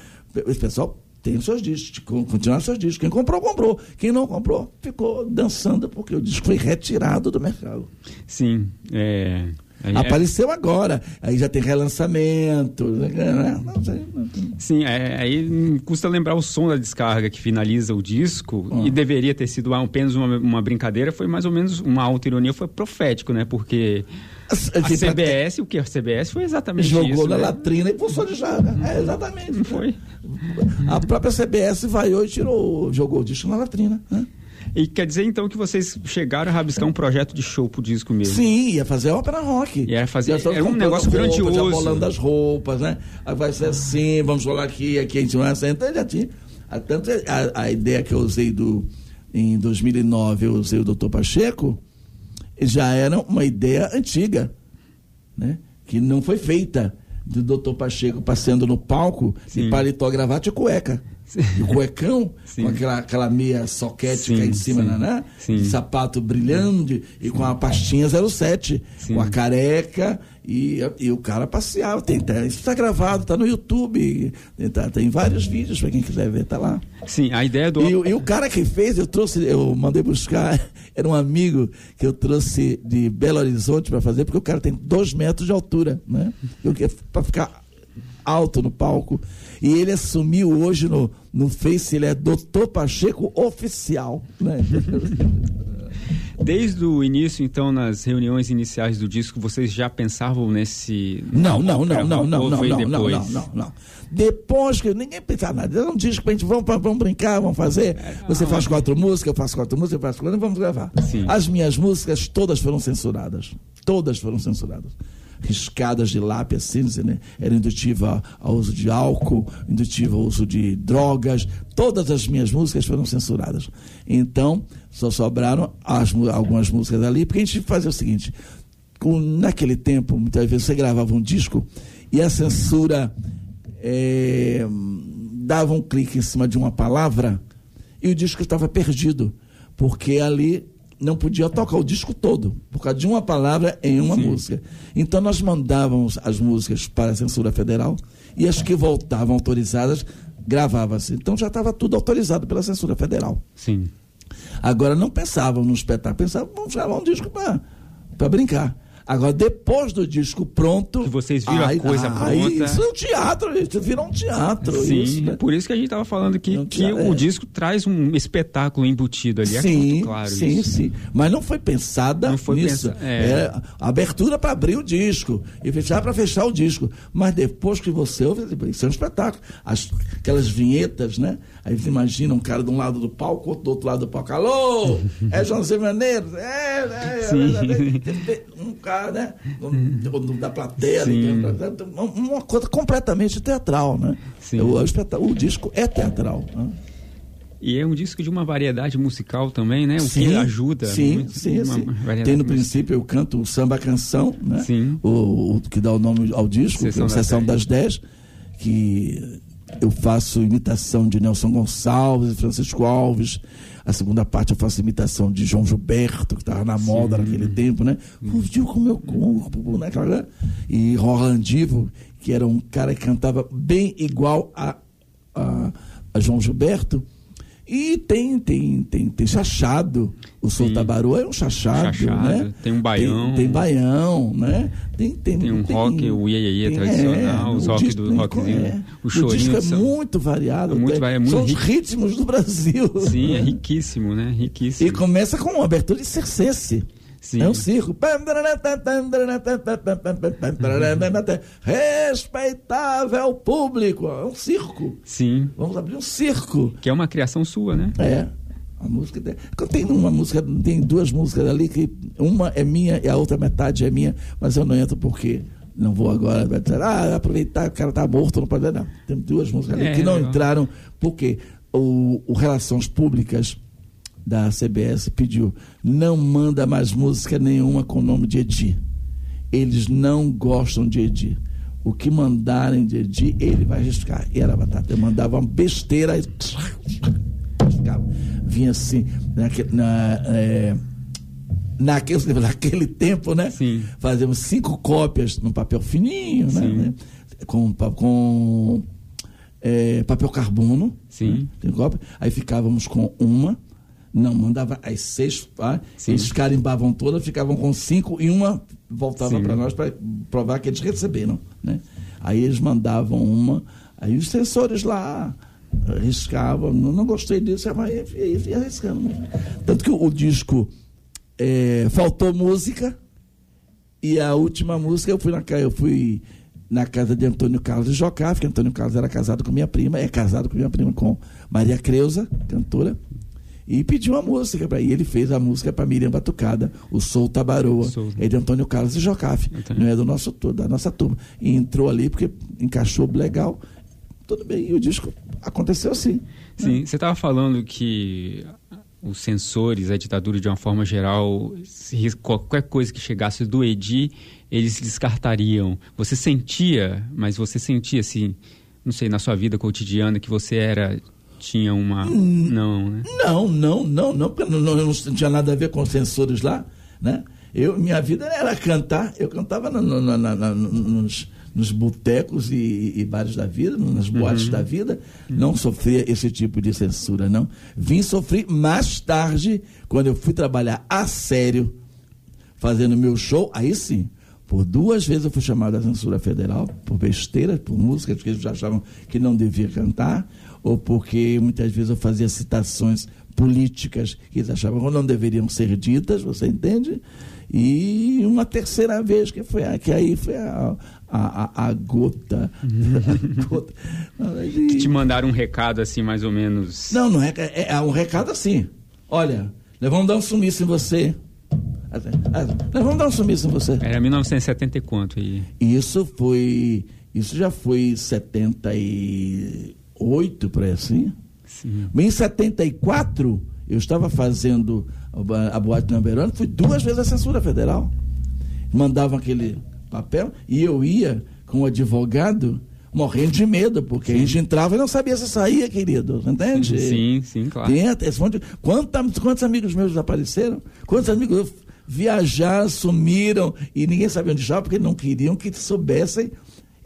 Esse pessoal tem os seus discos, con- continuaram os seus discos. Quem comprou, comprou. Quem não comprou, ficou dançando, porque o disco foi retirado do mercado. Sim. É, é- Apareceu agora. Aí já tem relançamento. Né? Não sei. Sim, é, aí custa lembrar o som da descarga que finaliza o disco Ah. e deveria ter sido apenas uma, uma brincadeira, foi mais ou menos uma autoironia, foi profético, né? Porque a CBS, o que a CBS foi exatamente Jogou isso. na né? latrina e pulsou de jarra. É, exatamente. Foi? A própria CBS vaiou e tirou, jogou o disco na latrina. né? E quer dizer então que vocês chegaram a rabiscar um projeto de show pro disco mesmo? Sim, ia fazer ópera rock. Era fazer- estão era um negócio roupas, grandioso. bolando as roupas, né? Aí vai ser assim, vamos rolar aqui, aqui a gente vai assim. Então já tinha. a- Tanto a, a ideia que eu usei do, em 2009, eu usei o Dr. Pacheco, já era uma ideia antiga, né? Que não foi feita. Do Dr. Pacheco passeando no palco Sim. e paletó, gravata e cueca. E o cuecão, Sim. com aquela, aquela meia soquética em cima, né? Sapato brilhante e com a pastinha 07, Sim. com a careca e, e o cara passeava. Tem, tá- isso está gravado, está no YouTube, tem, tá- tem vários vídeos para quem quiser ver, tá lá. Sim, a ideia do. E, o- e o cara que fez, eu trouxe, eu mandei buscar, era um amigo que eu trouxe de Belo Horizonte para fazer, porque o cara tem dois metros de altura, né? Para ficar alto no palco. E ele assumiu hoje no, no Face, ele é Doutor Pacheco Oficial, né? Desde o início, então, nas reuniões iniciais do disco, vocês já pensavam nesse. Não, não, não, não, não, não, não, não, depois? não, não, não. Depois que ninguém pensava nada, era um disco pra gente, vamos, vamos brincar, vamos fazer. Você faz quatro músicas, eu faço quatro músicas, eu faço quatro, vamos gravar. Sim. As minhas músicas todas foram censuradas. Todas foram censuradas. Riscadas de lápis, cinza, né? Era indutiva ao uso de álcool, indutiva ao uso de drogas. Todas as minhas músicas foram censuradas. Então, só sobraram as algumas músicas ali, porque a gente fazia o seguinte: com- naquele tempo, muitas vezes você gravava um disco e a censura eh, dava um clique em cima de uma palavra e o disco estava perdido, porque ali não podia tocar o disco todo, por causa de uma palavra em uma música. Então nós mandávamos as músicas para a censura federal e as que voltavam autorizadas gravava-se. Então já estava tudo autorizado pela censura federal. Sim. Agora não pensavam no espetáculo, pensavam, vamos gravar um disco para brincar. Agora, depois do disco pronto. Que vocês viram a coisa aí, pronta. Isso é um teatro, isso virou um teatro. Sim, isso, né? por isso que a gente estava falando que, que tinha- o é. disco traz um espetáculo embutido ali. é sim, muito claro sim, isso. sim. Mas não foi pensada Não foi nisso. pensa- é. Era abertura para abrir o disco e fechar para fechar o disco. Mas depois que você ouve, isso é um espetáculo. As, aquelas vinhetas, né? Aí você imagina um cara de um lado do palco, outro do outro lado do palco. Alô! É João Maneiros? É, é, é, é, um cara, né? Um- um- da plateia, uma- uma coisa completamente teatral, né? Sim. O, o disco é teatral. Né? E é um disco de uma variedade musical também, né? O sim, que ajuda. Sim, muito, sim, uma sim. variedade Tem no princípio eu canto o samba canção, né? Sim. O, o que dá o nome ao disco, Sessão que é o das Sessão Dez. das 10, que eu faço imitação de Nelson Gonçalves e Francisco Alves. A segunda parte eu faço imitação de João Gilberto, que estava na moda naquele tempo, né? Fugiu com o meu corpo, né? E Roland Divo, que era um cara que cantava bem igual a, a, a João Gilberto. E tem, tem, tem, tem chachado. O Soltabaru é um chachado, Chachado, né? tem um baião. Tem, tem baião, né? Tem, tem, Tem um rock, o iê, iê, tem- tradicional, os o rock disco do tem- rockzinho, é. o chorinho disco é muito variado. É muito tem- é muito são os rico. ritmos do Brasil. Sim, é riquíssimo, né? Riquíssimo. E começa com uma abertura de circense. Sim. É um circo. Respeitável público. É um circo. Sim. Vamos abrir um circo. Que é uma criação sua, né? É. A música tem uma música, tem duas músicas ali que uma é minha e a outra metade é minha, mas eu não entro porque não vou agora dizer, ah, aproveitar, o cara tá morto, não pode não. Tem duas músicas ali É, que não legal. entraram porque o, o Relações Públicas da CBS pediu, não manda mais música nenhuma com o nome de Edi. Eles não gostam de Edi. O que mandarem de Edi, ele vai riscar. E era batata. Eu mandava uma besteira e. Vinha assim, naquele, na, é, naquele, naquele tempo, né? Sim. Fazíamos cinco cópias num papel fininho, né? Né? Com, com é, papel carbono. Sim. né? Aí ficávamos com uma. Não, mandava as seis. Sim. eles carimbavam todas, ficavam com cinco e uma voltava para nós para provar que eles receberam. Né? Aí eles mandavam uma, aí os sensores lá riscavam, não, não gostei disso, mas ia, ia, ia riscando. né? Tanto que o, o disco é, faltou música e a última música eu fui na, eu fui na casa de Antônio Carlos Jocá, porque Antônio Carlos era casado com minha prima, é casado com minha prima, com Maria Creuza, cantora, e pediu uma música para E ele fez a música para Miriam Batucada, o Sou Tabaroa. Sou. É de Antônio Carlos de Jocafe, não é do nosso, da nossa turma. E entrou ali porque encaixou legal. Tudo bem, e o disco aconteceu assim. Sim, você estava falando que os censores, a ditadura de uma forma geral, se qualquer coisa que chegasse do Edi, eles descartariam. Você sentia, mas você sentia assim, não sei, na sua vida cotidiana que você era tinha uma não, né? Não, não, não, não, porque não, não, tinha nada a ver com censores lá, né? Eu, minha vida era cantar, eu cantava no- no- na- na- na- nos, nos botecos e, e bares da vida, nas boates da vida, não sofria esse tipo de censura, não. Vim sofrer mais tarde, quando eu fui trabalhar a sério, fazendo meu show, aí sim. Por duas vezes eu fui chamado à censura federal, por besteira, por músicas que eles achavam que não devia cantar, ou porque muitas vezes eu fazia citações políticas que eles achavam que não deveriam ser ditas, você entende? E uma terceira vez, que foi a, que aí foi a, a, a- a gota. a gota. Que te mandaram um recado assim, mais ou menos. Não, não é, é, é um recado assim. Olha, nós vamos dar um sumiço em você. Nós vamos dar um sumiço em você. Era 1970 e quanto aí? Isso foi. Isso já foi 78, por aí assim. Sim. Em 74, eu estava fazendo a bo- a boate number one, fui duas vezes à censura federal. Mandavam aquele papel e eu ia com o advogado morrendo de medo, porque a gente entrava e não sabia se saía, querido. Entende? Sim, sim, claro. Tem esse monte de- Quanta- quantos amigos meus desapareceram? Quantos amigos viajaram, sumiram e ninguém sabia onde estavam porque não queriam que soubessem.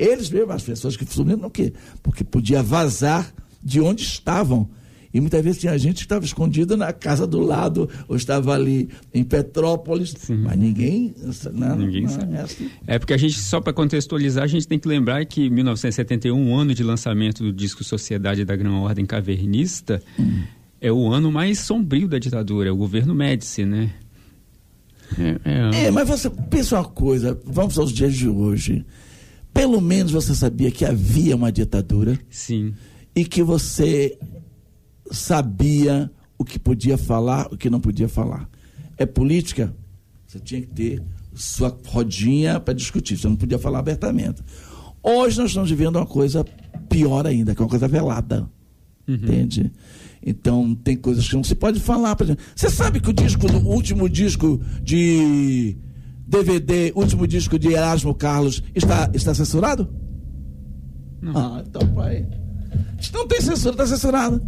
Eles mesmo, as pessoas que sumiram, não quê? Porque podia vazar de onde estavam. E muitas vezes tinha gente que estava escondida na casa do lado, ou estava ali em Petrópolis, mas ninguém. Não, Ninguém não, sabe. é assim. É porque a gente, só para contextualizar, a gente tem que lembrar que 1971, o ano de lançamento do disco Sociedade da Grã Ordem Cavernista, é o ano mais sombrio da ditadura, é o governo Médici, né? É, é, É, mas você pensa uma coisa, vamos aos dias de hoje. Pelo menos você sabia que havia uma ditadura. Sim, e que você sabia o que podia falar, o que não podia falar. É política? Você tinha que ter sua rodinha para discutir, você não podia falar abertamente. Hoje nós estamos vivendo uma coisa pior ainda, que é uma coisa velada. Entende? Então tem coisas que não se pode falar. Você sabe que o disco, o último disco de DVD, último disco de Erasmo Carlos está, está censurado? Não. Ah, então pai. Não tem censura, está censurado.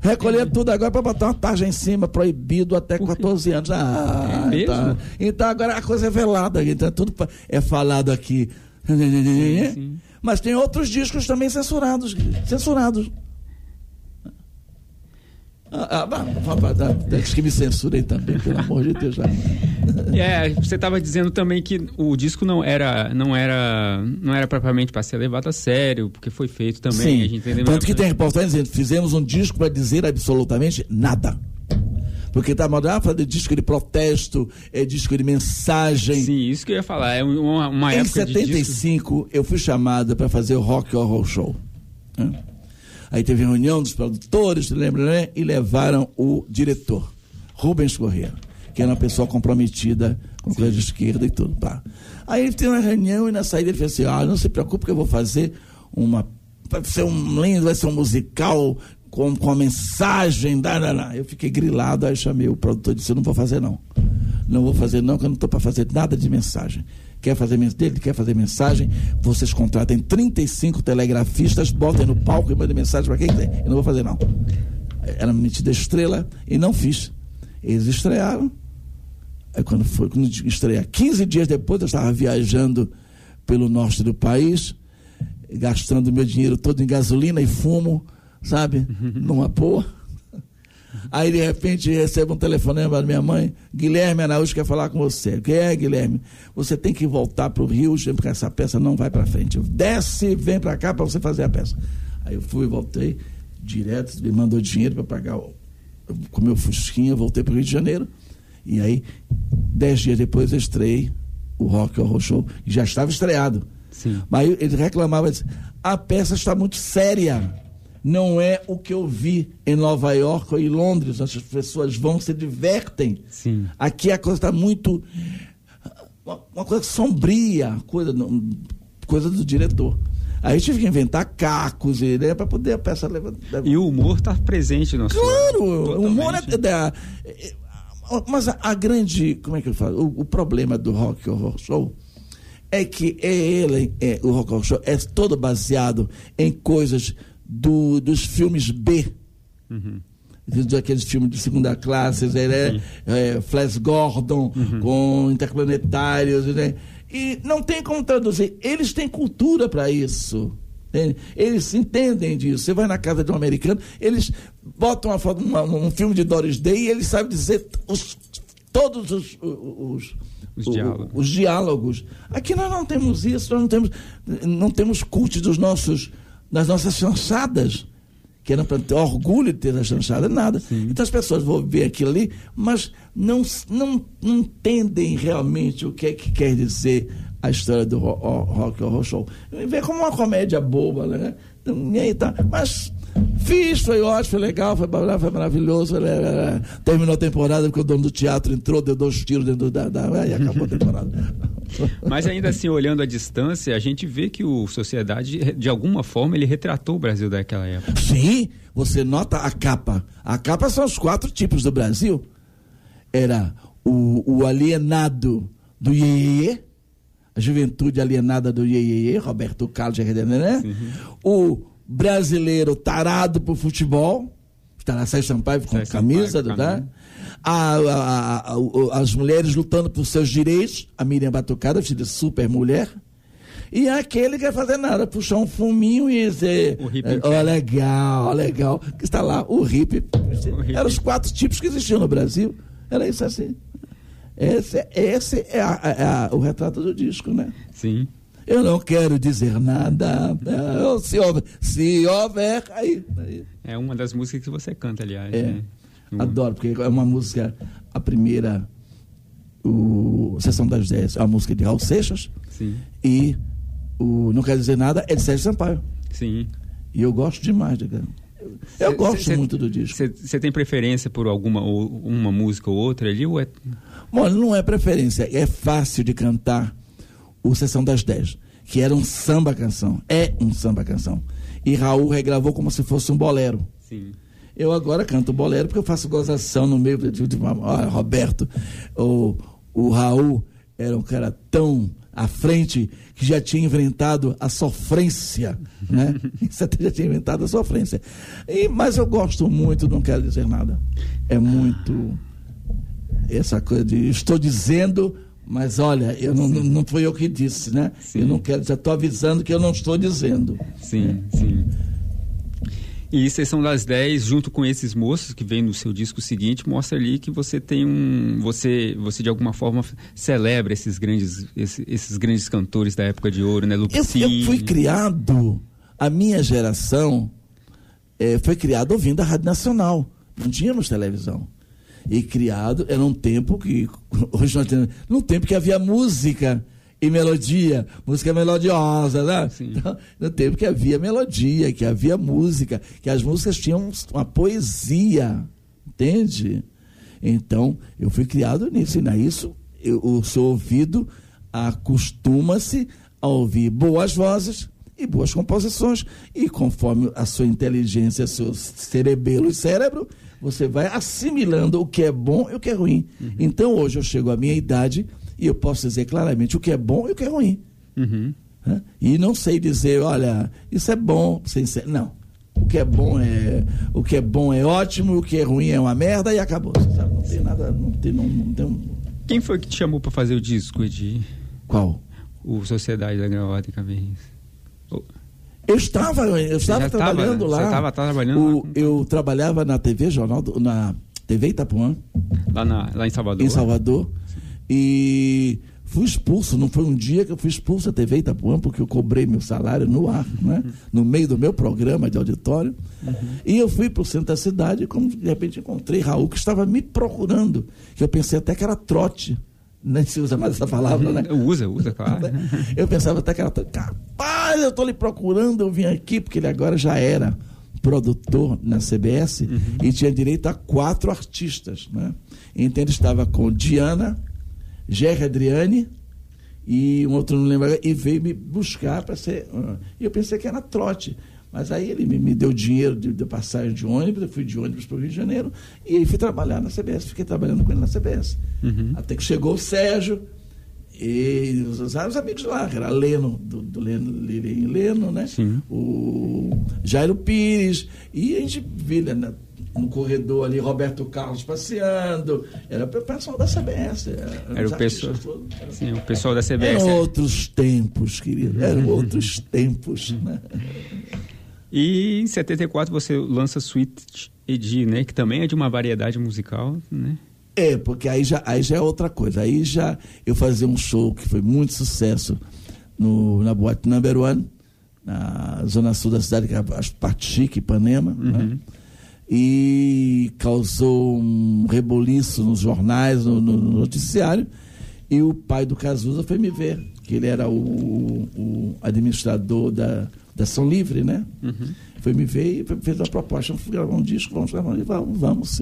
Recolher tudo agora para botar uma tarja em cima, proibido até Por quê? 14 anos. Ah, É mesmo? Então, então agora a coisa é velada, então tudo pa- é falado aqui. sim. Mas tem outros discos também censurados. Censurados. Ah, ah, que me censurem também, pelo amor de Deus. já. É, você estava dizendo também que o disco não era, não era, não era propriamente para ser levado a sério, porque foi feito também. a gente Sim. Tanto que tem reportagem dizendo fizemos um disco para dizer absolutamente nada. Porque tá mandando ah, fazer disco de protesto, é disco de mensagem. Sim, isso que eu ia falar. É uma, uma em época de disco. 75, eu fui chamado para fazer o Rock Horror Show. né? Aí teve reunião dos produtores, lembra, né? E levaram o diretor, Rubens Corrêa, que era uma pessoa comprometida com coisa de esquerda e tudo. Pá. Aí ele tem uma reunião e na saída ele falou assim: ah, não se preocupe que eu vou fazer uma. Vai ser um lindo, vai ser um musical com, com a mensagem. Da, da, da. Eu fiquei grilado, aí chamei o produtor e disse: não vou fazer não. Não vou fazer não, que eu não estou para fazer nada de mensagem. Quer fazer dele, quer fazer mensagem, vocês contratem 35 telegrafistas, botem no palco e mandem mensagem para quem quiser. Eu não vou fazer não. Era metida estrela e não fiz. Eles estrearam. Aí quando foi, quando estreia, 15 dias depois eu estava viajando pelo norte do país, gastando meu dinheiro todo em gasolina e fumo, sabe? Numa boa. Aí de repente recebo um telefonema da minha mãe, Guilherme Araújo quer falar com você. O que é, Guilherme? Você tem que voltar para o Rio, porque essa peça não vai para frente. Desce e vem para cá para você fazer a peça. Aí eu fui, voltei, direto, me mandou dinheiro para pagar o, com meu fusquinha, voltei para o Rio de Janeiro. E aí, dez dias depois, eu estrei o Rock Horror Show, que já estava estreado. Sim. Mas ele reclamava, disse, a peça está muito séria. Não é o que eu vi em Nova York ou em Londres. As pessoas vão, se divertem. Sim. Aqui a coisa está muito. Uma, coisa sombria, coisa, coisa do diretor. Aí tive que inventar cacos né, para poder a peça levantar. E o humor está presente no Claro, o humor é, é, Mas a, a, grande. Como é que eu falo? O, o problema do Rock Horror Show é que é ele, é, o Rock Horror Show é todo baseado em coisas do, dos filmes B. Uhum. Aqueles filmes de segunda classe, é, é, Flash Gordon, uhum. com interplanetários, né? E não tem como traduzir. Eles têm cultura para isso. Eles entendem disso. Você vai na casa de um americano, eles botam uma, uma, um filme de Doris Day e eles sabem dizer os, todos os, os, os, diálogos. os, diálogos. Aqui nós não temos isso, nós não temos, não temos culto dos nossos das nossas chanchadas, que eram para ter orgulho de ter a chanchada, nada. Sim. Então as pessoas vão ver aquilo ali, mas não, não, não entendem realmente o que é que quer dizer a história do rock horror show. Vê como uma comédia boba, né? E aí tá. Mas Fiz, foi ótimo, foi legal, foi, foi maravilhoso. Foi, é, terminou a temporada porque o dono do teatro entrou, deu dois tiros dentro da. da e acabou a temporada. Mas ainda assim, olhando à distância, a gente vê que o Sociedade, de alguma forma, ele retratou o Brasil daquela época. Sim, você nota a capa. A capa são os quatro tipos do Brasil. Era o, o alienado do Iê, a juventude alienada do Iê, Roberto Carlos, né? O brasileiro tarado por futebol, está lá, Sérgio Sampaio com camisa, Sampaio, tá? A, a, a, as mulheres lutando por seus direitos, a Miriam Batucada, filha super mulher, e aquele que quer fazer nada, puxar um fuminho e dizer, ó, oh, legal, legal, que está lá, o hippie. Eram os quatro tipos que existiam no Brasil, era isso assim. Esse, esse é, é o retrato do disco, né? Sim. Eu não quero dizer nada. Se houver, se houver aí, aí. É uma das músicas que você canta, aliás. É. Né? Adoro, porque é uma música, a primeira, o Sessão das Dez, é uma música de Raul Seixas. Sim. E o Não Quer Dizer Nada é de Sérgio Sampaio. Sim. E eu gosto demais de eu cê, gosto cê, muito do disco. Você tem preferência por alguma ou uma música ou outra ali? Ou é... Bom, não é preferência, é fácil de cantar o Sessão das 10, que era um samba canção. É um samba canção. E Raul regravou como se fosse um bolero. Sim. Eu agora canto bolero porque eu faço gozação no meio de, de, olha, Roberto, o, o Raul era um cara tão à frente que já tinha inventado a sofrência, né? Você já tinha inventado a sofrência. E, mas eu gosto muito, não quero dizer nada. É muito essa coisa de estou dizendo mas olha, eu não, não foi eu que disse, né? Sim. Eu não quero, já estou avisando que eu não estou dizendo. Sim, sim. E Sessão das 10, junto com esses moços que vem no seu disco seguinte, mostra ali que você tem um. Você, você de alguma forma celebra esses grandes, esses, esses grandes cantores da época de ouro, né? Lupicínio. Eu, eu fui criado, a minha geração é, foi criada ouvindo a Rádio Nacional. Não tínhamos televisão e criado era um tempo que hoje nós temos num tempo que havia música e melodia, música melodiosa, né? Sim. Então, no tempo que havia melodia, que havia música, que as músicas tinham uma poesia, entende? Então, eu fui criado nisso, e nisso eu, o seu ouvido acostuma-se a ouvir boas vozes e boas composições, e conforme a sua inteligência, seu cerebelo e cérebro, você vai assimilando o que é bom e o que é ruim. Uhum. Então, hoje eu chego à minha idade e eu posso dizer claramente o que é bom e o que é ruim. Uhum. né? E não sei dizer, olha, isso é bom, sem ser. Não. O que é bom é o que é bom é ótimo, o que é ruim é uma merda e acabou. Sabe? Não tem nada, não tem, não, não tem um... Quem foi que te chamou para fazer o disco de Qual? o Sociedade da e Caverns? Oh, Eu estava, eu estava trabalhando tava, lá. Você estava trabalhando O- lá, eu trabalhava na TV Jornal, do- na TV Itapuã, lá, na- lá em Salvador? em Salvador, e fui expulso. Não foi um dia que eu fui expulso da TV Itapuã, porque eu cobrei meu salário no ar, né? no meio do meu programa de auditório. E eu fui para o centro da cidade e, como de repente, encontrei Raul, que estava me procurando. Que eu pensei até que era trote. Nem se usa mais essa palavra, né? Usa, usa, claro. Eu pensava até que era. Capaz, eu estou lhe procurando, eu vim aqui, porque ele agora já era produtor na CBS e tinha direito a quatro artistas. Né? Então ele estava com Diana, Jerry Adriane e um outro não lembro e veio me buscar para ser. ah, E eu pensei que era trote. Mas aí ele me, deu dinheiro de, de passagem de ônibus, eu fui de ônibus para o Rio de Janeiro e aí fui trabalhar na CBS, fiquei trabalhando com ele na CBS. Uhum. Até que chegou o Sérgio e os, os amigos lá, que era Leno, do, do Leno, Lili Leno, né? Sim. O Jairo Pires, e a gente via né, no corredor ali Roberto Carlos passeando, era o pessoal da CBS. Era os o pessoal, todos, era- sim, o pessoal da CBS. Eram outros tempos, querido, eram outros tempos, né? E em 74 você lança Sweet Edi, né? Que também é de uma variedade musical, né? É, porque aí já, aí já é outra coisa. Aí já eu fazia um show que foi muito sucesso no, na Boate Number One, na zona sul da cidade, que é a parte chique, Ipanema, né? e causou um reboliço nos jornais, no, no noticiário, e o pai do Cazuza foi me ver, que ele era o, o administrador da Ação Livre, né? Foi me ver e fez uma proposta, vamos gravar um disco, vamos gravar um disco, vamos, vamos.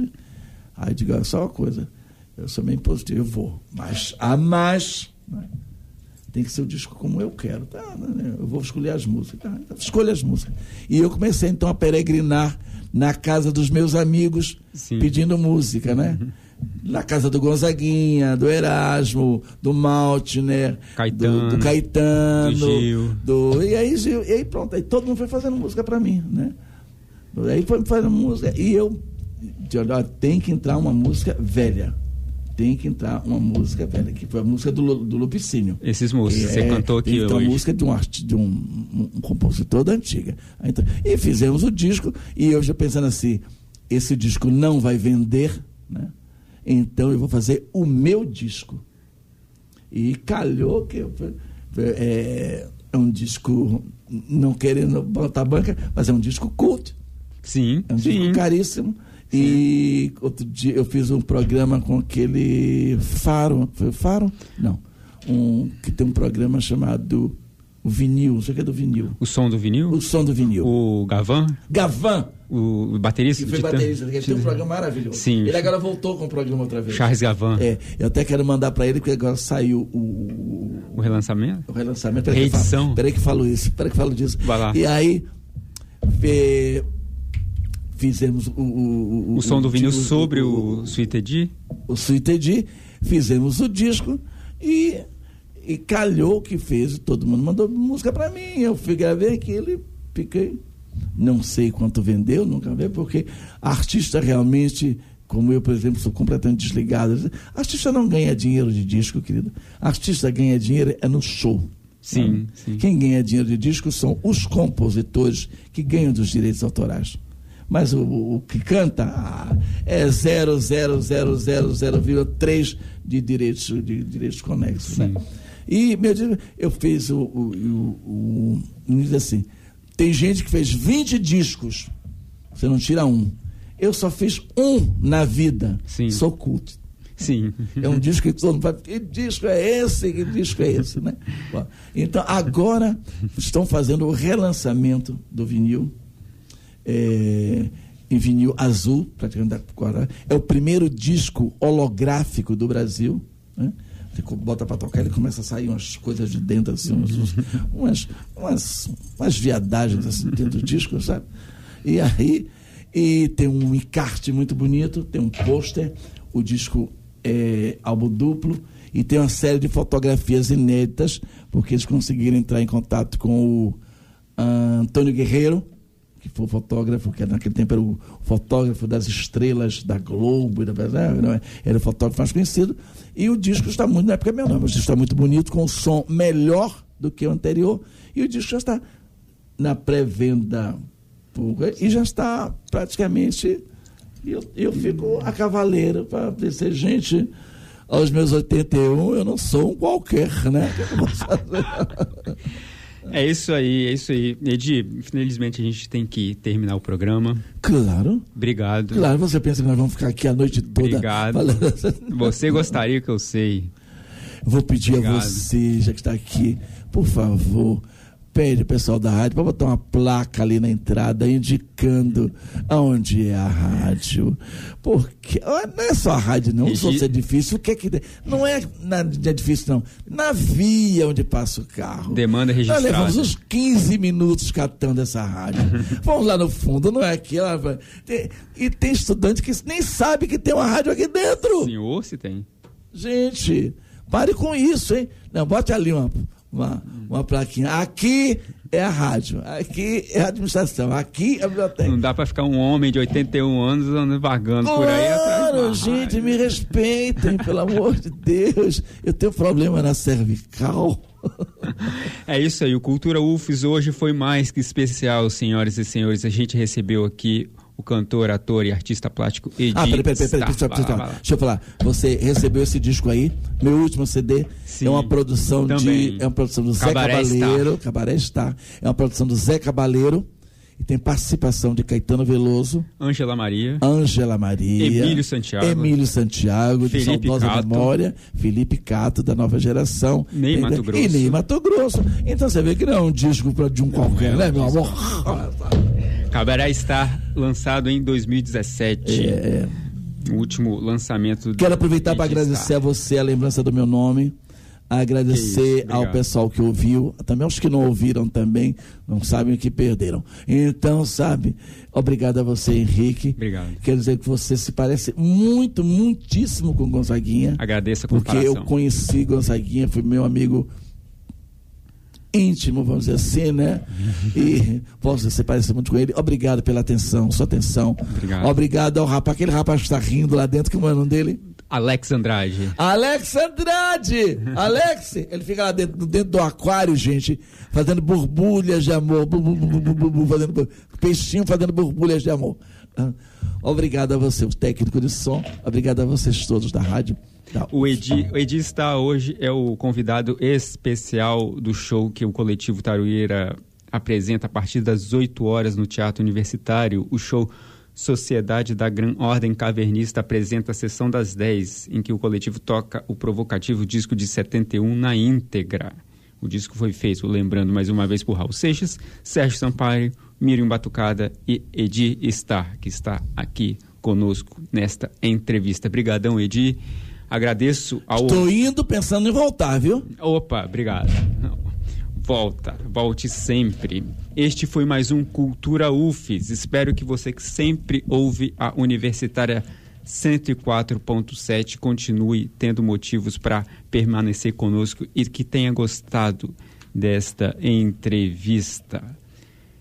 Aí eu digo, olha só uma coisa, eu sou bem positivo, eu vou, mas a mais, né? tem que ser o disco como eu quero. Tá, né? eu vou escolher as músicas. Tá, então escolha as músicas. E eu comecei então a peregrinar na casa dos meus amigos Sim. pedindo música, né? Na casa do Gonzaguinha, do Erasmo, do Maltner, Caetano, do, do Caetano, do Gil. do- e aí Gil, e aí pronto, aí todo mundo foi fazendo música para mim, né? Aí foi fazendo música e eu tem que entrar uma música velha. Tem que entrar uma música velha, que foi a música do, do Lupicínio. Esses músicos, você É, cantou aqui então, hoje. música de um, arti- de um, um- um compositor da antiga. Então, e fizemos o disco, e eu já pensando assim, esse disco não vai vender, né? Então eu vou fazer o meu disco. E calhou que eu- é, é um disco, não querendo botar banca, mas é um disco culto. Sim, É um sim. disco caríssimo. E outro dia eu fiz um programa com aquele Faro. Foi o Faro? Não. Um, que tem um programa chamado o Vinil. O que é do vinil. O som do vinil? O som do vinil. O Gavan? Gavan, O baterista? que foi baterista, que tem um programa maravilhoso. Sim. Ele agora voltou com o programa outra vez. Charles Gavan. É, eu até quero mandar para ele, porque agora saiu o, o, O relançamento? o relançamento. Peraí que eu Reedição. falo- Peraí que eu falo isso, peraí que falo disso. Vai lá. E aí, é, fizemos o, o, O som do vinil o- sobre o, o Sweet Edi? o Sweet Edi, fizemos o disco e, e calhou que fez, todo mundo mandou música para mim, eu fui gravei aquilo e fiquei, não sei quanto vendeu, nunca vi, porque artista realmente, como eu, por exemplo, sou completamente desligado, artista não ganha dinheiro de disco, querido, artista ganha dinheiro é no show. Sim, sim. Quem ganha dinheiro de disco são os compositores que ganham dos direitos autorais. Mas o, o que canta ah, é 0,0000,3 de direitos, de direitos conexos. Né? E meu eu fiz o. o, o, o assim: tem gente que fez 20 discos, você não tira um. Eu só fiz um na vida. Sim. Sou culto. Sim. É um disco que todo mundo fala, que disco é esse? Que disco é esse, né? Bom, então, agora estão fazendo o relançamento do vinil. É, em vinil azul, praticamente da É o primeiro disco holográfico do Brasil. Né? Você bota para tocar, ele começa a sair umas coisas de dentro, assim, uns, umas, umas, umas viadagens assim, dentro do disco, sabe? E aí, e tem um encarte muito bonito, tem um pôster, o disco é álbum duplo, e tem uma série de fotografias inéditas, porque eles conseguiram entrar em contato com o uh, Antônio Guerreiro, que foi fotógrafo, que naquele tempo era o fotógrafo das estrelas da Globo, é? era o fotógrafo mais conhecido, e o disco está muito, na época é meu nome, o disco está muito bonito, com um som melhor do que o anterior, e o disco já está na pré-venda e já está praticamente. Eu, eu fico a cavaleiro para dizer, gente, aos meus 81 eu não sou um qualquer, né? É isso aí, é isso aí. Edi, infelizmente a gente tem que terminar o programa. Claro. Obrigado. Claro, você pensa que nós vamos ficar aqui a noite toda. Obrigado. Falando... Você gostaria que eu sei. Vou pedir Obrigado. a você, já que está aqui, por favor, pede o pessoal da rádio para botar uma placa ali na entrada indicando aonde é a rádio. Porque não é só a rádio, não. Se fosse é difícil, o que é que. Não é, na, é difícil, não. Na via onde passa o carro. Demanda registrada. Nós levamos uns 15 minutos catando essa rádio. Vamos lá no fundo, não é aqui. Tem, e tem estudante que nem sabe que tem uma rádio aqui dentro. Senhor, se tem. Gente, pare com isso, hein? Não, bote ali uma uma, uma plaquinha. Aqui é a rádio, aqui é a administração, aqui é a biblioteca. Não dá para ficar um homem de 81 anos andando vagando claro, por aí atrás. gente, rádio. me respeitem, pelo amor de Deus. Eu tenho problema na cervical. É isso aí, o Cultura UFES hoje foi mais que especial, senhoras e senhores. A gente recebeu aqui o cantor, ator e artista plástico Edi Ah, peraí, peraí, peraí, peraí, deixa, eu falar. Você recebeu esse disco aí, meu último CD, Sim, é uma produção também. de. É uma produção do Cabaré Zé Cabaleiro. Star. Cabaré Star. É uma produção do Zé Cabaleiro. E tem participação de Caetano Veloso, Ângela Maria, Ângela Maria, Emílio Santiago, Emílio Santiago, de Felipe saudosa Cato, memória, Felipe Cato, da nova geração. Ney Mato Grosso. E Ney Mato Grosso. Então você vê que não é um disco de um qualquer, né, meu amor? Cabaré está lançado em 2017. É. O último lançamento. Quero aproveitar para agradecer a você a lembrança do meu nome. Agradecer isso, ao pessoal que ouviu, também aos que não ouviram também, não sabem o que perderam. Então, sabe, obrigado a você, Henrique. Obrigado. Quero dizer que você se parece muito, muitíssimo com Gonzaguinha. Agradeço a. Porque eu conheci Gonzaguinha, foi meu amigo íntimo, vamos dizer assim, né? E você parece muito com ele. Obrigado pela atenção, sua atenção. Obrigado. Obrigado ao rapaz, aquele rapaz que está rindo lá dentro, que é o nome dele? Alex Andrade. Alex Andrade! Alex, ele fica lá dentro, dentro do aquário, gente, fazendo borbulhas de amor, bu, bu, bu, fazendo peixinho fazendo borbulhas de amor. Obrigado a você, o técnico de som. Obrigado a vocês todos da rádio. O Edi, o Edi está hoje, é o convidado especial do show que o coletivo Taruíra apresenta a partir das 8 horas no Teatro Universitário. O show Sociedade da Gran Ordem Cavernista apresenta a sessão das 10, em que o coletivo toca o provocativo disco de 71 na íntegra. O disco foi feito, lembrando mais uma vez, por Raul Seixas, Sérgio Sampaio, Miriam Batucada e Edi Star, que está aqui conosco nesta entrevista. Obrigadão, Edi. Agradeço ao. Estou indo pensando em voltar, viu? Opa, obrigado. Volta, volte sempre. Este foi mais um Cultura UFES. Espero que você que sempre ouve a Universitária 104.7 continue tendo motivos para permanecer conosco e que tenha gostado desta entrevista.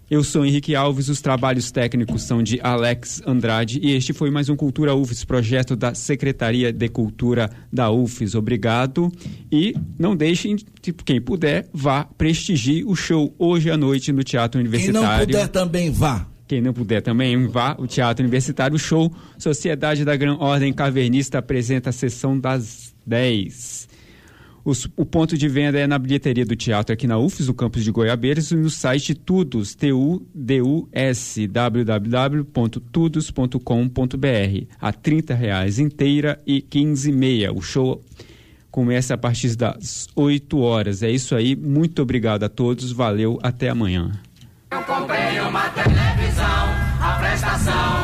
Eu sou Henrique Alves, os trabalhos técnicos são de Alex Andrade e este foi mais um Cultura UFES, projeto da Secretaria de Cultura da UFES. Obrigado e não deixem, tipo, quem puder, vá prestigie o show hoje à noite no Teatro Universitário. Quem não puder também vá. Quem não puder também vá, o Teatro Universitário, o show Sociedade da Gran Ordem Cavernista apresenta a sessão das 10. Os, o ponto de venda é na bilheteria do teatro aqui na UFES, no campus de Goiabeiras, e no site Tudos, T-U-D-U-S, www.tudos.com.br. A R$ reais inteira e 15 meia. O show começa a partir das 8 horas. É isso aí. Muito obrigado a todos. Valeu. Até amanhã. Eu comprei uma televisão, a prestação.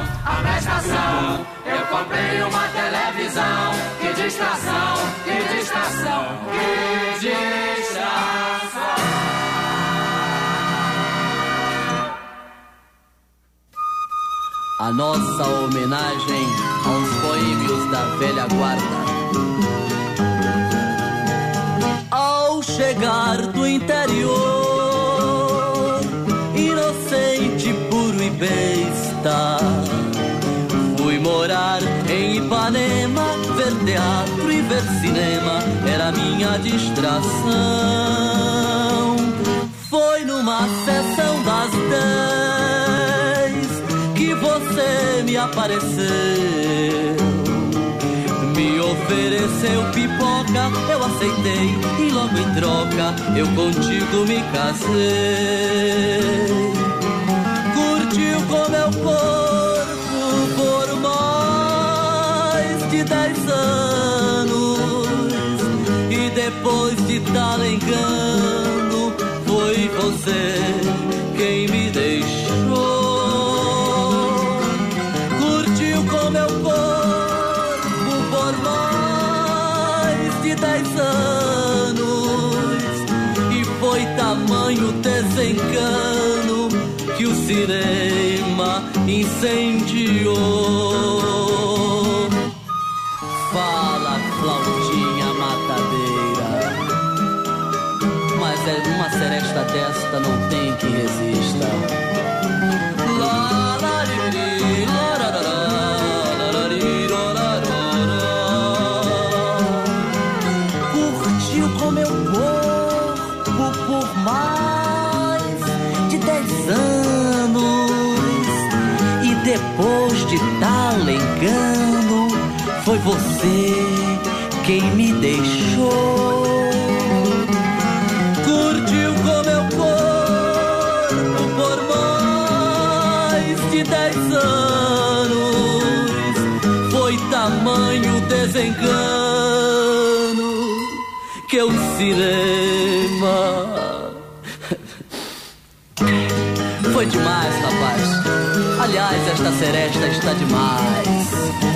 A nossa homenagem aos boêmios da velha guarda. Ao chegar do interior, inocente, puro e besta, fui morar em Ipanema, ver teatro e ver cinema, era minha distração. Foi numa sessão das dez me apareceu. Me ofereceu pipoca, eu aceitei e logo em troca eu contigo me casei. Curtiu com meu corpo por mais de dez anos e depois de tal engano foi você quem me deixou. Desencano que o cinema incendiou. Fala, flautinha matadeira. Mas é uma seresta desta não tem que resista. Quem me deixou. Curtiu com meu corpo por mais de dez anos. Foi tamanho desengano que o cinema. Foi demais, rapaz. Aliás, esta seresta está demais.